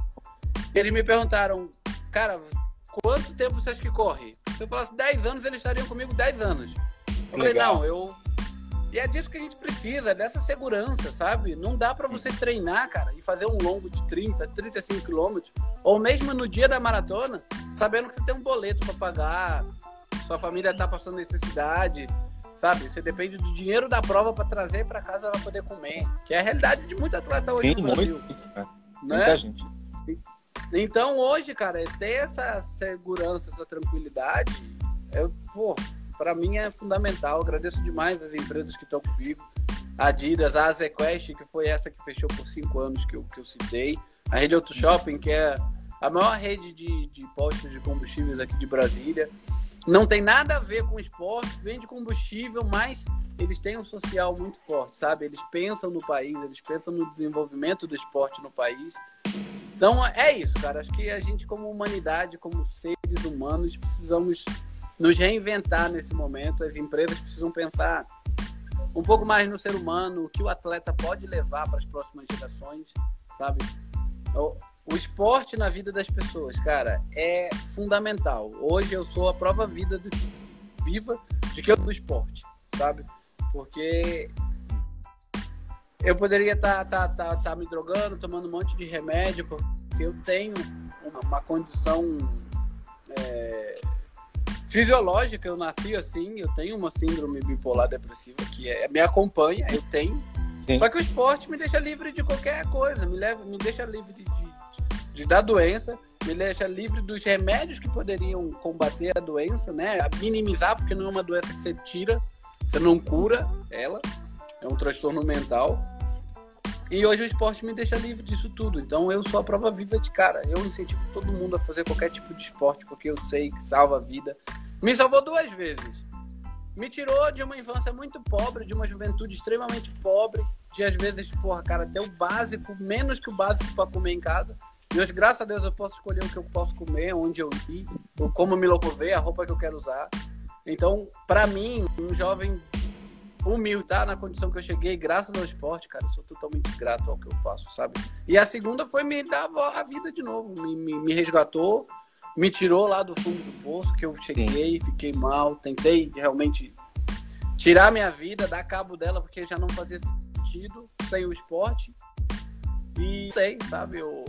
Eles me perguntaram, cara, quanto tempo você acha que corre? Se eu falasse 10 anos, eles estariam comigo 10 anos. Eu falei, não, eu. E é disso que a gente precisa, dessa segurança, sabe? Não dá para você treinar, cara, e fazer um longo de 30, 35 quilômetros, ou mesmo no dia da maratona, sabendo que você tem um boleto para pagar, sua família tá passando necessidade, sabe? Você depende do dinheiro da prova para trazer para casa para poder comer, que é a realidade de muito atleta hoje Sim, no Brasil. Muito, né? Muita gente. Então hoje, cara, ter essa segurança, essa tranquilidade, eu, pô, para mim é fundamental. agradeço demais as empresas que estão comigo. A Adidas, a Azequest, que foi essa que fechou por cinco anos que eu, que eu citei. A Rede Auto Shopping, que é a maior rede de, de postos de combustíveis aqui de Brasília. Não tem nada a ver com esporte, vende combustível, mas eles têm um social muito forte, sabe? Eles pensam no país, eles pensam no desenvolvimento do esporte no país. Então é isso, cara. Acho que a gente, como humanidade, como seres humanos, precisamos nos reinventar nesse momento. As empresas precisam pensar um pouco mais no ser humano, o que o atleta pode levar para as próximas gerações, sabe? O, esporte na vida das pessoas, cara, é fundamental. Hoje eu sou a prova vida de, viva de que eu do esporte, sabe? Porque eu poderia estar tá, tá, tá, tá me drogando, tomando um monte de remédio, porque eu tenho uma, uma condição é, fisiológica, eu nasci assim, eu tenho uma síndrome bipolar depressiva que é, me acompanha, eu tenho. Sim. Só que o esporte me deixa livre de qualquer coisa, me, leva, me deixa livre de, da doença, me deixa livre dos remédios que poderiam combater a doença, né? Minimizar, porque não é uma doença que você tira, você não cura ela, é um transtorno mental. E hoje o esporte me deixa livre disso tudo. Então eu sou a prova viva de cara. Eu incentivo todo mundo a fazer qualquer tipo de esporte, porque eu sei que salva a vida. Me salvou duas vezes. Me tirou de uma infância muito pobre, de uma juventude extremamente pobre, de às vezes, porra, cara, até o básico, menos que o básico para comer em casa. E hoje, graças a Deus, eu posso escolher o que eu posso comer, onde eu ir, como me locomover, a roupa que eu quero usar. Então, para mim, um jovem humilde, tá? Na condição que eu cheguei, graças ao esporte, cara, eu sou totalmente grato ao que eu faço, sabe? E a segunda foi me dar a vida de novo, me, me, me resgatou, me tirou lá do fundo do poço, que eu cheguei, Sim. fiquei mal, tentei realmente tirar minha vida, dar cabo dela, porque já não fazia sentido sem o esporte. E tem, sabe? Eu...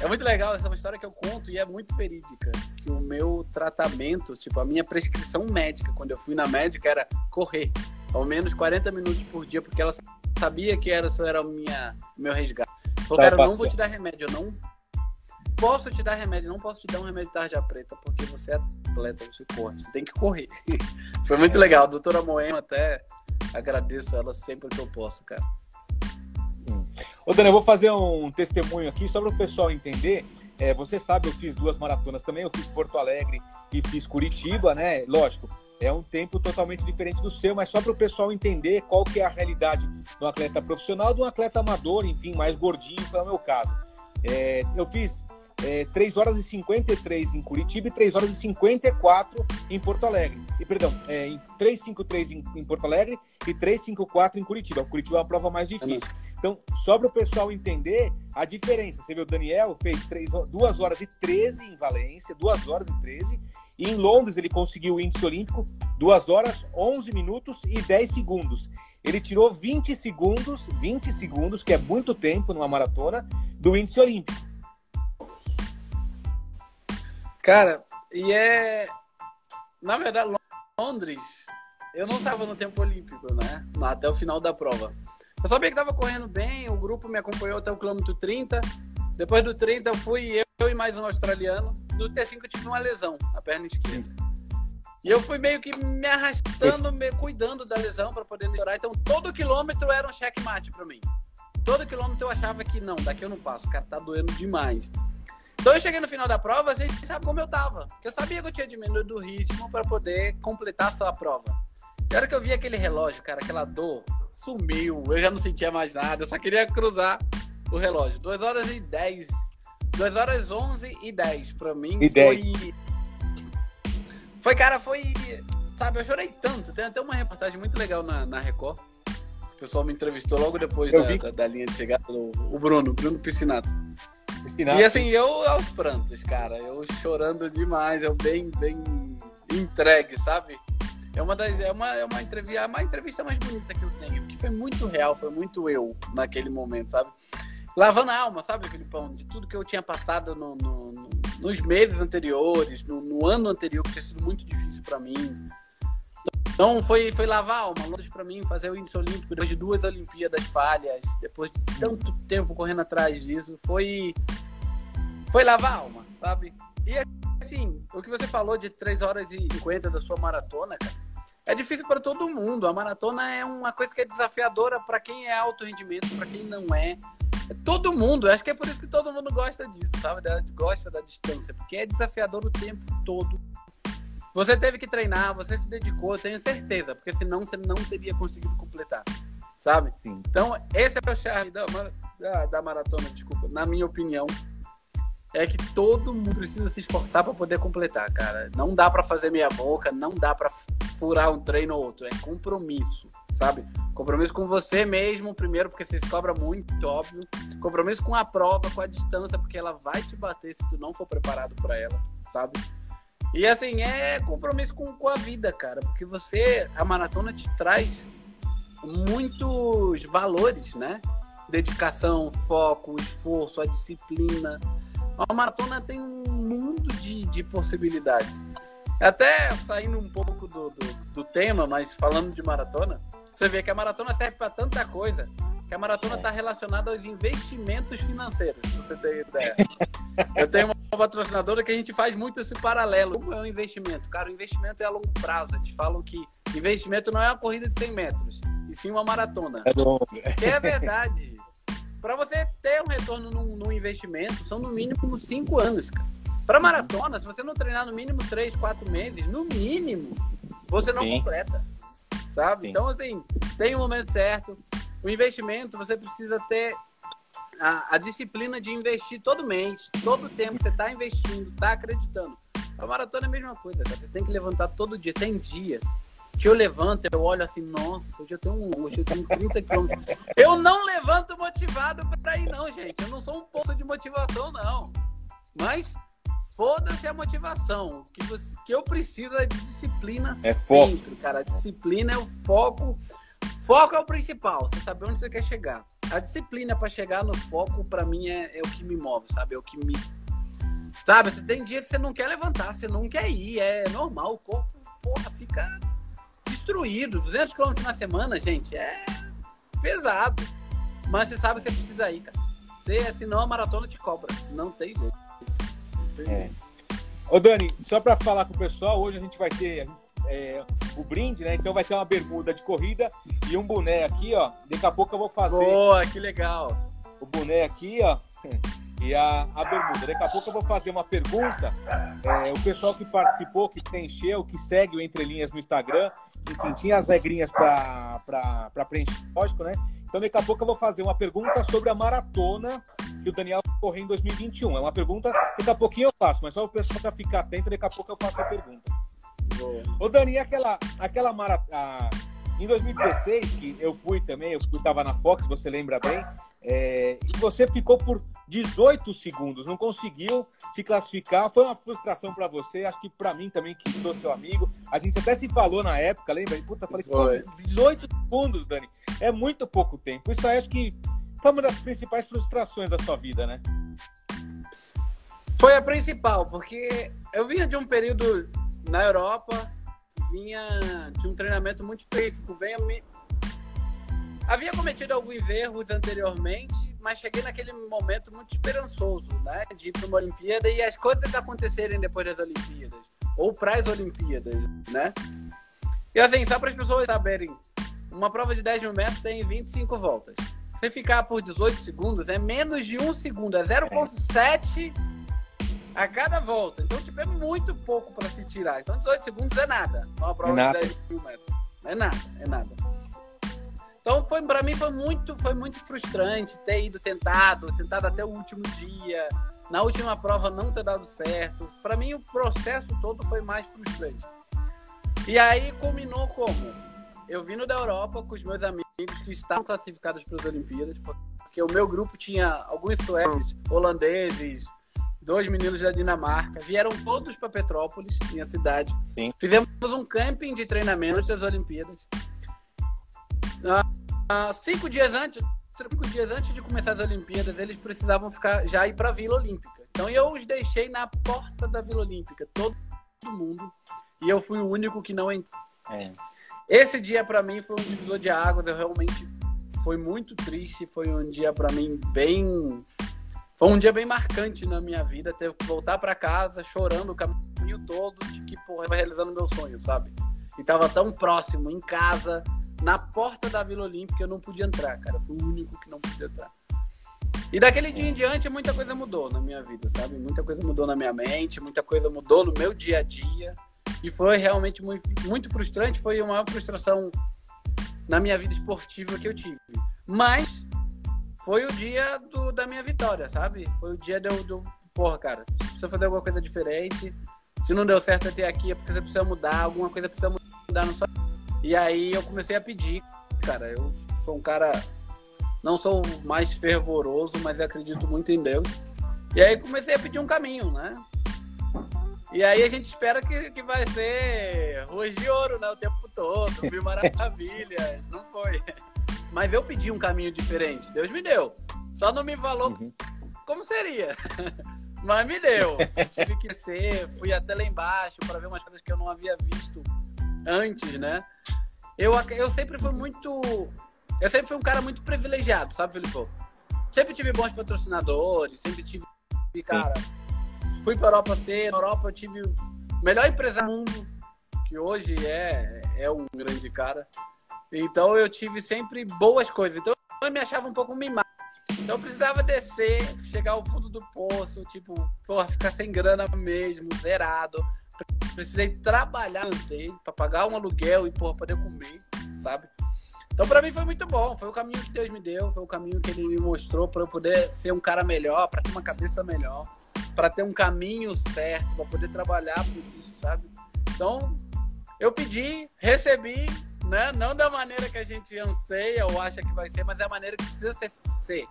É muito legal, essa é uma história que eu conto e é muito verídica. Que o meu tratamento, tipo, a minha prescrição médica, quando eu fui na médica, era correr ao menos 40 minutos por dia, porque ela sabia que era, era o minha, meu resgate. Falou, cara, eu não vou te dar remédio, eu não posso te dar remédio, não posso te dar um remédio de tarja preta, porque você é atleta, você corre, você tem que correr. Foi muito legal. A doutora Moema, até agradeço ela sempre que eu posso, cara. Ô, Dani, eu vou fazer um testemunho aqui, só para o pessoal entender. É, você sabe, eu fiz duas maratonas também, eu fiz Porto Alegre e fiz Curitiba, né? Lógico, é um tempo totalmente diferente do seu, mas só para o pessoal entender qual que é a realidade do atleta profissional, do atleta amador, enfim, mais gordinho, que é o meu caso. É, eu fiz é, 3 horas e 53 em Curitiba e 3 horas e 54 em Porto Alegre. E, perdão, é, em 353 em, em Porto Alegre e 354 em Curitiba. Curitiba é uma prova mais difícil. Então, só para o pessoal entender a diferença. Você vê, o Daniel fez 3, 2 horas e 13 em Valência, 2 horas e 13. E em Londres ele conseguiu o índice olímpico 2 horas, 11 minutos e 10 segundos. Ele tirou 20 segundos, 20 segundos, que é muito tempo numa maratona, do índice olímpico. Cara, e é. Na verdade, Londres, eu não estava no tempo olímpico, né? Até o final da prova. Eu sabia que estava correndo bem, o grupo me acompanhou até o quilômetro 30. Depois do 30, eu fui eu e mais um australiano. No T5 eu tive uma lesão na perna esquerda. E eu fui meio que me arrastando, me cuidando da lesão para poder melhorar. Então todo quilômetro era um checkmate para mim. Todo quilômetro eu achava que não, daqui eu não passo, o cara tá doendo demais. Então eu cheguei no final da prova, a gente sabe como eu tava. Porque eu sabia que eu tinha diminuído o ritmo para poder completar só a prova. E a hora que eu vi aquele relógio, cara, aquela dor, sumiu. Eu já não sentia mais nada, eu só queria cruzar o relógio. 2 horas e 10 2 horas 11 e 10 pra mim. E foi... 10. Foi, cara, foi. Sabe, eu chorei tanto. Tem até uma reportagem muito legal na, na Record. O pessoal me entrevistou logo depois da, da, da linha de chegada, o, o Bruno, Bruno Piscinato. E assim, eu aos prantos, cara. Eu chorando demais, eu bem, bem entregue, sabe? É uma das. É uma, é uma entrevista, mais entrevista mais bonita que eu tenho, porque foi muito real, foi muito eu naquele momento, sabe? Lavando a alma, sabe, Filipão? De tudo que eu tinha passado no- no- no- nos meses anteriores, no, no ano anterior, que tinha sido muito difícil pra mim. Então foi, foi lavar a alma, Londres pra mim, fazer o índice olímpico depois de duas Olimpíadas falhas, depois de tanto tempo correndo atrás disso. Foi. Foi lavar a alma, sabe? E assim, o que você falou de 3 horas e 50 da sua maratona, cara, é difícil para todo mundo. A maratona é uma coisa que é desafiadora para quem é alto rendimento, para quem não é. É todo mundo. Acho que é por isso que todo mundo gosta disso, sabe? Gosta da distância, porque é desafiador o tempo todo. Você teve que treinar, você se dedicou, tenho certeza, porque senão você não teria conseguido completar, sabe? Sim. Então, esse é o charme da, da, da maratona, desculpa, na minha opinião. É que todo mundo precisa se esforçar para poder completar, cara. Não dá para fazer meia boca, não dá para furar um treino ou outro. É compromisso, sabe? Compromisso com você mesmo, primeiro, porque você se cobra muito, óbvio. Compromisso com a prova, com a distância, porque ela vai te bater se tu não for preparado para ela, sabe? E assim, é compromisso com, com a vida, cara. Porque você, a maratona te traz muitos valores, né? Dedicação, foco, esforço, a disciplina. A maratona tem um mundo de, de possibilidades. Até saindo um pouco do, do, do tema, mas falando de maratona, você vê que a maratona serve para tanta coisa que a maratona está relacionada aos investimentos financeiros, você ter ideia. Eu tenho uma patrocinadora que a gente faz muito esse paralelo. Como é um investimento? Cara, o investimento é a longo prazo. Eles falam que investimento não é uma corrida de 100 metros, e sim uma maratona. É longo. É verdade. Para você ter um retorno num, num investimento, são no mínimo 5 anos, cara. Para maratona, se você não treinar no mínimo 3, 4 meses, no mínimo, você não Sim. completa. Sabe? Sim. Então, assim, tem o momento certo. O investimento, você precisa ter a, a disciplina de investir todo mês, todo tempo você está investindo, está acreditando. A maratona é a mesma coisa, cara. Você tem que levantar todo dia. Tem dia que eu levanto, eu olho assim, nossa, hoje eu tenho um, hoje eu tenho 30 quilômetros. Eu não levanto motivado pra ir, não, gente. Eu não sou um poço de motivação, não. Mas foda-se a motivação. O que, você- que eu preciso é de disciplina É foco. sempre, cara. A disciplina é o foco. Foco é o principal, você saber onde você quer chegar. A disciplina pra chegar no foco, pra mim, é, é o que me move, sabe? É o que me. Sabe, você tem dia que você não quer levantar, você não quer ir, é normal, o corpo, porra, fica destruído. 200 km na semana, gente, é pesado. Mas você sabe que você precisa ir, cara. Você, senão a maratona te cobra. Não tem jeito. Não tem É. jeito. Ô Dani, só para falar com o pessoal, hoje a gente vai ter é, o brinde, né? Então vai ter uma bermuda de corrida e um boné aqui, ó. Daqui a pouco eu vou fazer Boa, que legal. o boné aqui, ó. E a, a bermuda. Daqui a pouco eu vou fazer uma pergunta. É, o pessoal que participou, que preencheu, que segue o Entre Linhas no Instagram, enfim, tinha as regrinhas para preencher, lógico, né? Então daqui a pouco eu vou fazer uma pergunta sobre a maratona que o Daniel vai correr em 2021. É uma pergunta, daqui a pouquinho eu faço, mas só o pessoal para ficar atento, daqui a pouco eu faço a pergunta. Boa. Ô Dani, e aquela, aquela maratona. Em 2016, que eu fui também, eu estava na Fox, você lembra bem, é, e você ficou por 18 segundos, não conseguiu se classificar. Foi uma frustração para você, acho que para mim também, que sou seu amigo. A gente até se falou na época, lembra? Puta, falei, Foi. 18 segundos, Dani, é muito pouco tempo. Isso aí acho que foi uma das principais frustrações da sua vida, né? Foi a principal, porque eu vinha de um período na Europa, vinha de um treinamento muito específico, venha me... Havia cometido alguns erros anteriormente, mas cheguei naquele momento muito esperançoso, né? De ir para uma Olimpíada e as coisas acontecerem depois das Olimpíadas, ou para as Olimpíadas, né? E assim, só para as pessoas saberem, uma prova de 10 mil metros tem 25 voltas. Você ficar por 18 segundos é menos de um segundo, é 0,7 a cada volta. Então, tipo, é muito pouco para se tirar. Então, 18 segundos é nada. Uma prova É nada. de 10 mil metros. É nada, é nada. Então, foi, pra mim, foi muito, foi muito frustrante ter ido tentado, tentado até o último dia. na última prova não ter dado certo. Para mim, o processo todo foi mais frustrante. E aí culminou como? Eu vindo da Europa com os meus amigos que estavam classificados para as Olimpíadas, porque o meu grupo tinha alguns suecos, holandeses, dois meninos da Dinamarca, vieram todos para Petrópolis, minha cidade. Sim. Fizemos um camping de treinamento das Olimpíadas. Uh, cinco dias antes, cinco dias antes de começar as Olimpíadas, eles precisavam ficar já ir para a Vila Olímpica. Então eu os deixei na porta da Vila Olímpica, todo mundo, e eu fui o único que não entrou. É. Esse dia para mim foi um divisor de águas, eu realmente foi muito triste, foi um dia para mim bem foi um dia bem marcante na minha vida, ter que voltar para casa chorando o caminho todo de que, porra, eu realizando meu sonho, sabe? E tava tão próximo, em casa, na porta da Vila Olímpica, eu não podia entrar, cara. Fui o único que não podia entrar. E daquele dia em diante, muita coisa mudou na minha vida, sabe? Muita coisa mudou na minha mente, muita coisa mudou no meu dia a dia. E foi realmente muito, muito frustrante. Foi uma frustração na minha vida esportiva que eu tive. Mas foi o dia do, da minha vitória, sabe? Foi o dia do, do. Porra, cara, precisa fazer alguma coisa diferente. Se não deu certo até aqui, é porque você precisa mudar, alguma coisa precisa mudar no sua. E aí eu comecei a pedir, cara. Eu sou um cara. Não sou mais fervoroso, mas acredito muito em Deus. E aí comecei a pedir um caminho, né? E aí a gente espera que, que vai ser ruas de ouro, né? O tempo todo, mil maravilhas. não foi. Mas eu pedi um caminho diferente. Deus me deu. Só não me falou uhum. como seria. Mas me deu. Tive que ser, fui até lá embaixo para ver umas coisas que eu não havia visto antes, né? Eu, eu sempre fui muito. Eu sempre fui um cara muito privilegiado, sabe, Felipe? Sempre tive bons patrocinadores, sempre tive. Cara, fui para Europa cedo. Na Europa eu tive o melhor empresário do mundo, que hoje é, é um grande cara. Então eu tive sempre boas coisas. Então eu me achava um pouco mimado. Então eu precisava descer, chegar ao fundo do poço, tipo, porra, ficar sem grana mesmo, zerado. Precisei trabalhar para pagar um aluguel e porra, poder comer, sabe? Então para mim foi muito bom, foi o caminho que Deus me deu, foi o caminho que ele me mostrou para eu poder ser um cara melhor, para ter uma cabeça melhor, para ter um caminho certo, para poder trabalhar por isso, sabe? Então, eu pedi, recebi né? Não da maneira que a gente anseia ou acha que vai ser, mas é a maneira que precisa ser. ser.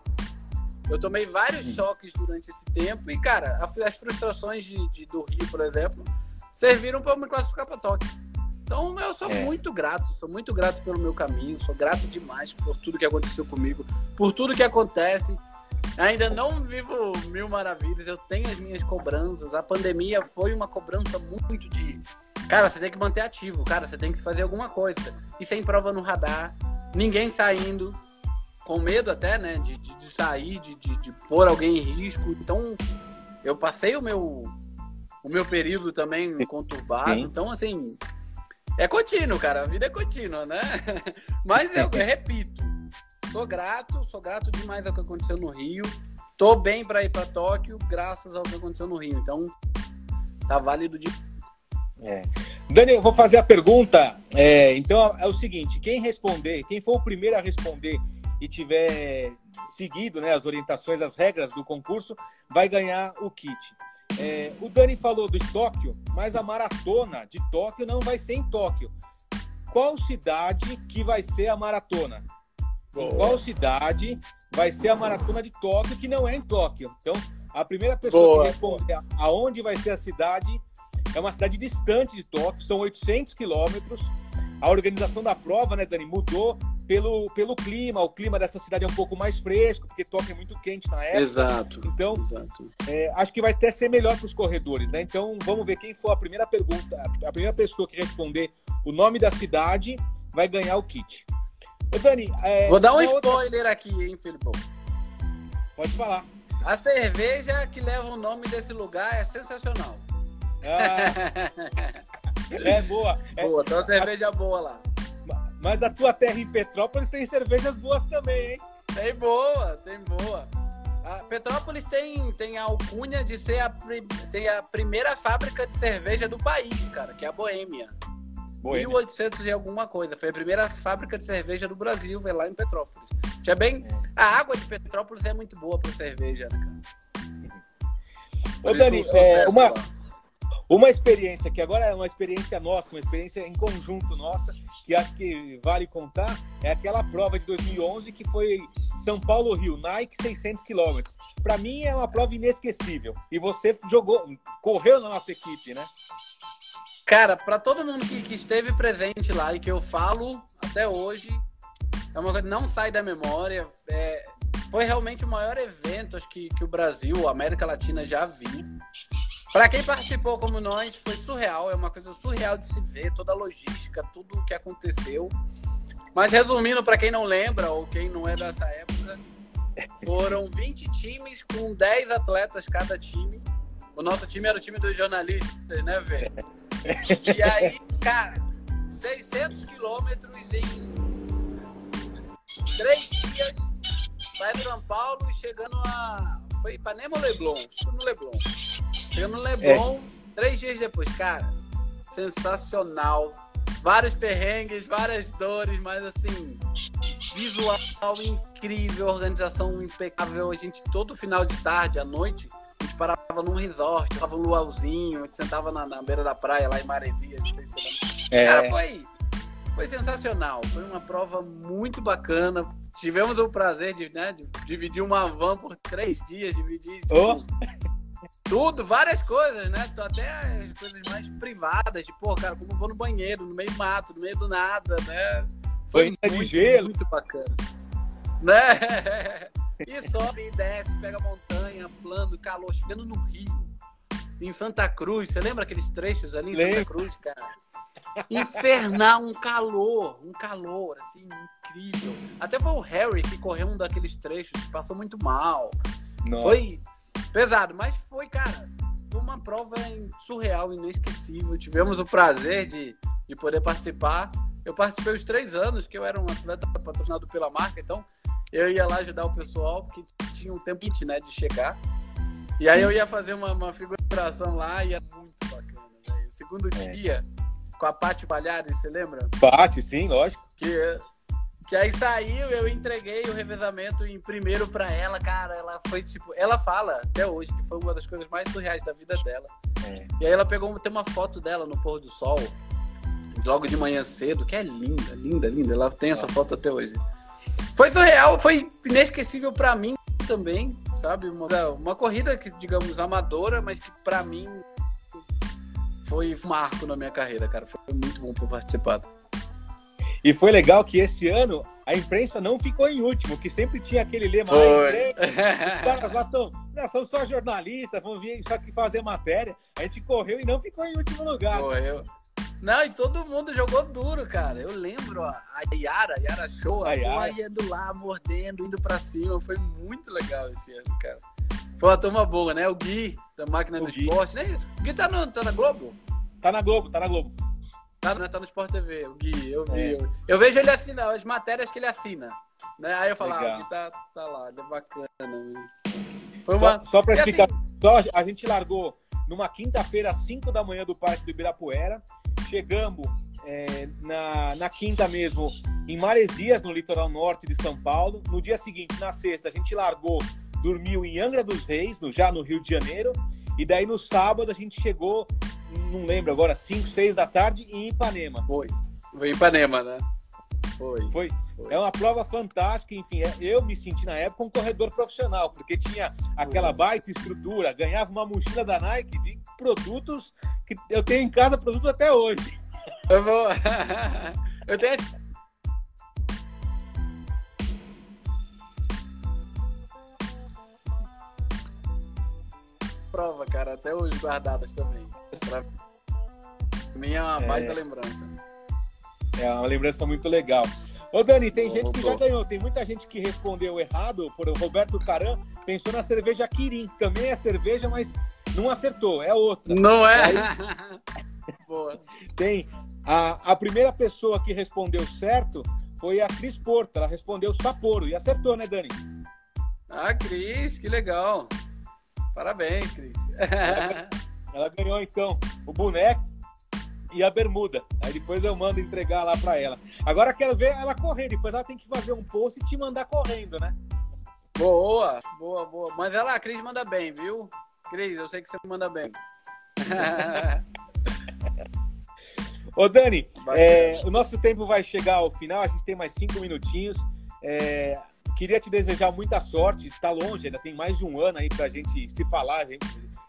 Eu tomei vários choques durante esse tempo e, cara, as frustrações de, de do Rio, por exemplo, serviram para me classificar para Tóquio. Então eu sou é. muito grato, sou muito grato pelo meu caminho, sou grato demais por tudo que aconteceu comigo, por tudo que acontece. Ainda não vivo mil maravilhas, eu tenho as minhas cobranças. A pandemia foi uma cobrança muito de Cara, você tem que manter ativo, cara, você tem que fazer alguma coisa. E sem prova no radar, ninguém saindo, com medo até, né, de, de, de sair, de, de, de, pôr alguém em risco. Então, eu passei o meu, o meu período também conturbado. Sim. Então, assim, é contínuo, cara, a vida é contínua, né? Mas eu, eu repito, sou grato, sou grato demais ao que aconteceu no Rio. Tô bem para ir para Tóquio, graças ao que aconteceu no Rio. Então, tá válido de é. Dani, eu vou fazer a pergunta. É, então é o seguinte: quem responder, quem for o primeiro a responder e tiver seguido né, as orientações, as regras do concurso, vai ganhar o kit. É, o Dani falou de Tóquio, mas a maratona de Tóquio não vai ser em Tóquio. Qual cidade que vai ser a maratona? Em qual cidade vai ser a maratona de Tóquio que não é em Tóquio? Então, a primeira pessoa Boa. que responder aonde vai ser a cidade é uma cidade distante de Tóquio, são 800 quilômetros. A organização da prova, né, Dani, mudou pelo, pelo clima. O clima dessa cidade é um pouco mais fresco, porque Tóquio é muito quente na época. Exato. Então, exato. É, acho que vai até ser melhor para os corredores, né? Então, vamos ver quem for a primeira pergunta, a primeira pessoa que responder o nome da cidade vai ganhar o kit. Ô, Dani, é, vou dar um spoiler outra... aqui, hein, Filipão? Pode falar. A cerveja que leva o nome desse lugar é sensacional. Ah, é boa. Boa, tem uma cerveja boa lá. Mas a tua terra em Petrópolis tem cervejas boas também, hein? Tem boa, tem boa. A Petrópolis tem, tem a alcunha de ser a, tem a primeira fábrica de cerveja do país, cara, que é a Boêmia. Boêmia. 1800 e alguma coisa. Foi a primeira fábrica de cerveja do Brasil, veio lá em Petrópolis. Tinha bem. É. A água de Petrópolis é muito boa para cerveja, né, cara? Ô, Dani, é, uma, uma experiência que agora é uma experiência nossa, uma experiência em conjunto nossa, que acho que vale contar, é aquela prova de 2011 que foi São Paulo-Rio, Nike 600 quilômetros. Para mim é uma prova inesquecível. E você jogou, correu na nossa equipe, né? Cara, para todo mundo que, que, esteve presente lá e que eu falo até hoje, é uma coisa que não sai da memória. É, foi realmente o maior evento acho que, que o Brasil, a América Latina já viu. Para quem participou como nós, foi surreal, é uma coisa surreal de se ver, toda a logística, tudo o que aconteceu. Mas resumindo, para quem não lembra ou quem não é dessa época, foram 20 times com 10 atletas cada time. O nosso time era o time dos jornalistas, né, velho? E aí, cara, 600 quilômetros em 3 dias, sai de São Paulo e chegando a. Foi Ipanema ou Leblon? Foi no Leblon. Chegando no Leblon, é. três dias depois, cara, sensacional. Vários perrengues, várias dores, mas assim, visual incrível, organização impecável. A gente, todo final de tarde, à noite, a gente parava num resort, tava um luauzinho, a gente sentava na, na, beira da praia, lá em Maresia, não sei se é. Cara, foi, foi sensacional. Foi uma prova muito bacana. Tivemos o prazer de, né, de dividir uma van por três dias, dividir. Oh. Tudo, várias coisas, né? Até as coisas mais privadas, de, pô, cara, como eu vou no banheiro, no meio do mato, no meio do nada, né? Foi muito, de gelo. muito bacana. Né? E sobe e desce, pega montanha, plano, calor, chegando no Rio, em Santa Cruz. Você lembra aqueles trechos ali em. Santa Cruz, cara? Infernal, um calor, um calor, assim, incrível. Até foi o Harry que correu um daqueles trechos, passou muito mal. Nossa. Foi pesado, mas foi, cara, foi uma prova surreal, inesquecível. Tivemos o prazer de, de poder participar. Eu participei os três anos, que eu era um atleta patrocinado pela marca, então eu ia lá ajudar o pessoal, porque tinha um tempo né, de chegar. E aí eu ia fazer uma, uma figuração lá e era muito bacana, velho. O segundo é. dia, com a Paty Balhari, você lembra? Paty, sim, lógico. Que que aí saiu, eu entreguei o revezamento em primeiro para ela, cara. Ela foi tipo. Ela fala até hoje que foi uma das coisas mais surreais da vida dela. É. E aí ela pegou, tem uma foto dela no pôr do sol, logo de manhã cedo, que é linda, linda, linda. Ela tem essa foto até hoje. Foi surreal, foi inesquecível para mim também, sabe? Uma, uma corrida que, digamos, amadora, mas que para mim foi um marco na minha carreira, cara. Foi muito bom por participar. E foi legal que esse ano a imprensa não ficou em último, que sempre tinha aquele lema lá, os caras lá são, não, são só jornalistas, vão vir só que fazer matéria. A gente correu e não ficou em último lugar. Correu. Não, e todo mundo jogou duro, cara. Eu lembro a, a Yara, Yara Show, a, a Yara indo lá, mordendo, indo pra cima. Foi muito legal esse ano, cara. Foi uma turma boa, né? O Gui, da Máquina o do Gui. Esporte, né? O Gui tá, no, tá na Globo? Tá na Globo, tá na Globo. Tá, né? tá no Sport TV, o Gui, eu vi. É. Eu, eu, vejo ele assinar, as matérias que ele assina. Né? Aí eu falo, ah, Legal. ah, tá, tá lá, ele é bacana. Foi uma... Só, só pra explicar, assim... só, a gente largou numa quinta-feira, às 5 da manhã, do Parque do Ibirapuera. Chegamos é, na, na quinta mesmo em Maresias, no litoral norte de São Paulo. No dia seguinte, na sexta, a gente largou, dormiu em Angra dos Reis, no, já no Rio de Janeiro. E daí no sábado a gente chegou não lembro agora, 5, 6 da tarde em Ipanema. Foi. Foi em Ipanema, né? Foi. Foi. Foi. É uma prova fantástica, enfim, é, eu me senti na época um corredor profissional, porque tinha aquela baita estrutura, ganhava uma mochila da Nike de produtos que eu tenho em casa produtos até hoje. Eu vou. eu tenho prova, cara, até hoje guardadas também. Pra mim é uma é... baita lembrança. É uma lembrança muito legal. Ô Dani, tem gente que já ganhou, tem muita gente que respondeu errado, por o Roberto Caran pensou na cerveja Kirin, também é cerveja, mas não acertou, é outra. Não é? Aí, Boa. Tem a, a primeira pessoa que respondeu certo foi a Cris Porto, ela respondeu Sapporo e acertou, né, Dani? Ah, Cris, que legal. Parabéns, Cris. Ela, ela ganhou então o boneco e a bermuda. Aí depois eu mando entregar lá para ela. Agora quero ver ela correndo. Depois ela tem que fazer um post e te mandar correndo, né? Boa, boa, boa. Mas ela, a Cris manda bem, viu? Cris, eu sei que você manda bem. Ô, Dani, é, o nosso tempo vai chegar ao final, a gente tem mais cinco minutinhos. É, queria te desejar muita sorte, está longe, ainda tem mais de um ano aí para a gente se falar, gente,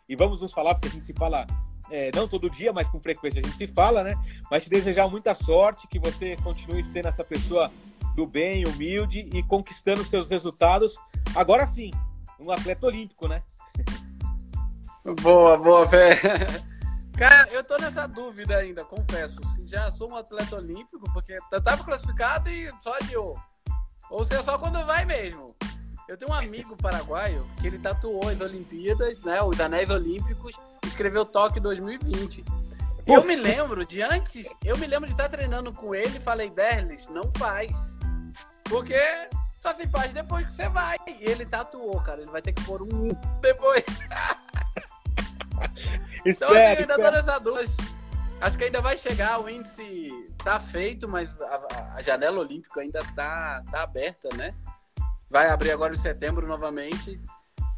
e vamos nos falar, porque a gente se fala é, não todo dia, mas com frequência a gente se fala, né? Mas te desejar muita sorte, que você continue sendo essa pessoa do bem, humilde e conquistando seus resultados. Agora sim, um atleta olímpico, né? Boa, boa, Fé. Cara, eu tô nessa dúvida ainda, confesso. Já sou um atleta olímpico, porque eu tava classificado e só de ou. Ou se é só quando vai mesmo. Eu tenho um amigo paraguaio que ele tatuou as Olimpíadas, né? Os anéis olímpicos, escreveu Tóquio 2020. E eu me lembro de antes, eu me lembro de estar treinando com ele e falei, Derlis, não faz. Porque só se faz depois que você vai. E ele tatuou, cara. Ele vai ter que pôr um depois. então eu ainda tô nessa dúvida. Acho que ainda vai chegar, o índice tá feito, mas a, a janela olímpica ainda tá, tá aberta, né? Vai abrir agora em setembro novamente.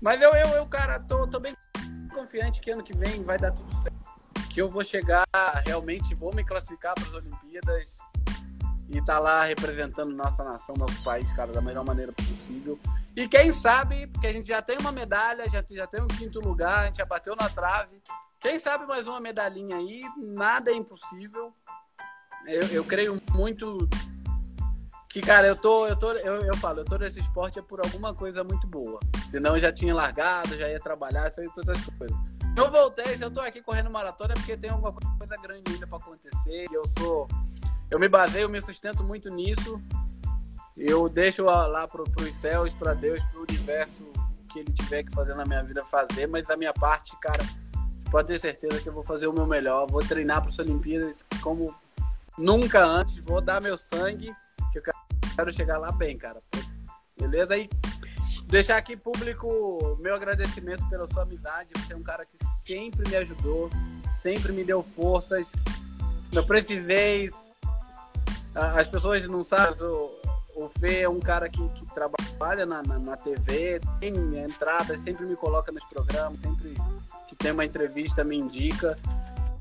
Mas eu, eu, eu cara, tô, tô bem confiante que ano que vem vai dar tudo certo. Que eu vou chegar, realmente vou me classificar para as Olimpíadas e tá lá representando nossa nação, nosso país, cara, da melhor maneira possível. E quem sabe, porque a gente já tem uma medalha, já, já tem um quinto lugar, a gente já bateu na trave. Quem sabe mais uma medalhinha aí, nada é impossível. Eu, eu creio muito que, cara, eu tô, eu tô, eu, eu falo, eu tô nesse esporte é por alguma coisa muito boa. Senão eu já tinha largado, já ia trabalhar, feito outras coisas. Eu voltei, se eu tô aqui correndo maratona é porque tem alguma coisa grande ainda para acontecer. Eu sou, eu me baseio, me sustento muito nisso. Eu deixo lá pro, pros céus, para Deus, pro universo, o que ele tiver que fazer na minha vida fazer, mas a minha parte, cara, pode ter certeza que eu vou fazer o meu melhor, vou treinar para as Olimpíadas como nunca antes, vou dar meu sangue que eu quero chegar lá bem, cara. Beleza? E deixar aqui público meu agradecimento pela sua amizade. Você é um cara que sempre me ajudou, sempre me deu forças. Eu precisei. As pessoas não sabem, o, o Fê é um cara que, que trabalha na, na, na, TV, tem entrada, sempre me coloca nos programas, sempre que tem uma entrevista me indica.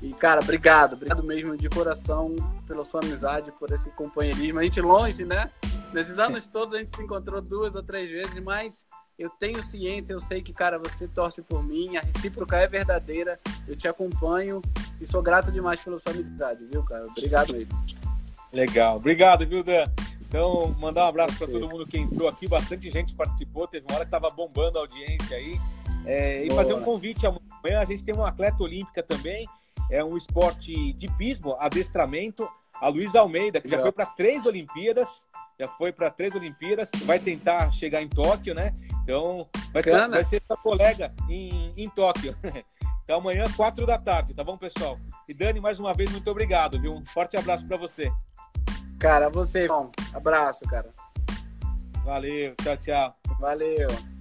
E, cara, obrigado, obrigado mesmo de coração pela sua amizade, por esse companheirismo. A gente longe, né? Nesses anos todos a gente se encontrou duas ou três vezes, mas eu tenho ciência, eu sei que, cara, você torce por mim, a recíproca é verdadeira, eu te acompanho e sou grato demais pela sua amizade, viu, cara? Obrigado mesmo. Legal, obrigado, viu, Dan? Então, mandar um abraço para todo mundo que entrou aqui, bastante gente participou, teve uma hora que tava bombando a audiência aí. É, e fazer um convite amanhã, a gente tem uma atleta olímpica também, é um esporte de pismo, adestramento. A Luísa Almeida, que já foi para três Olimpíadas, já foi para três Olimpíadas, vai tentar chegar em Tóquio, né? Então, vai ser, vai ser sua colega em, em Tóquio. Então, amanhã, quatro da tarde, tá bom, pessoal? E Dani, mais uma vez, muito obrigado, viu? Um forte abraço para você. Cara, você, irmão. Abraço, cara. Valeu, tchau, tchau. Valeu.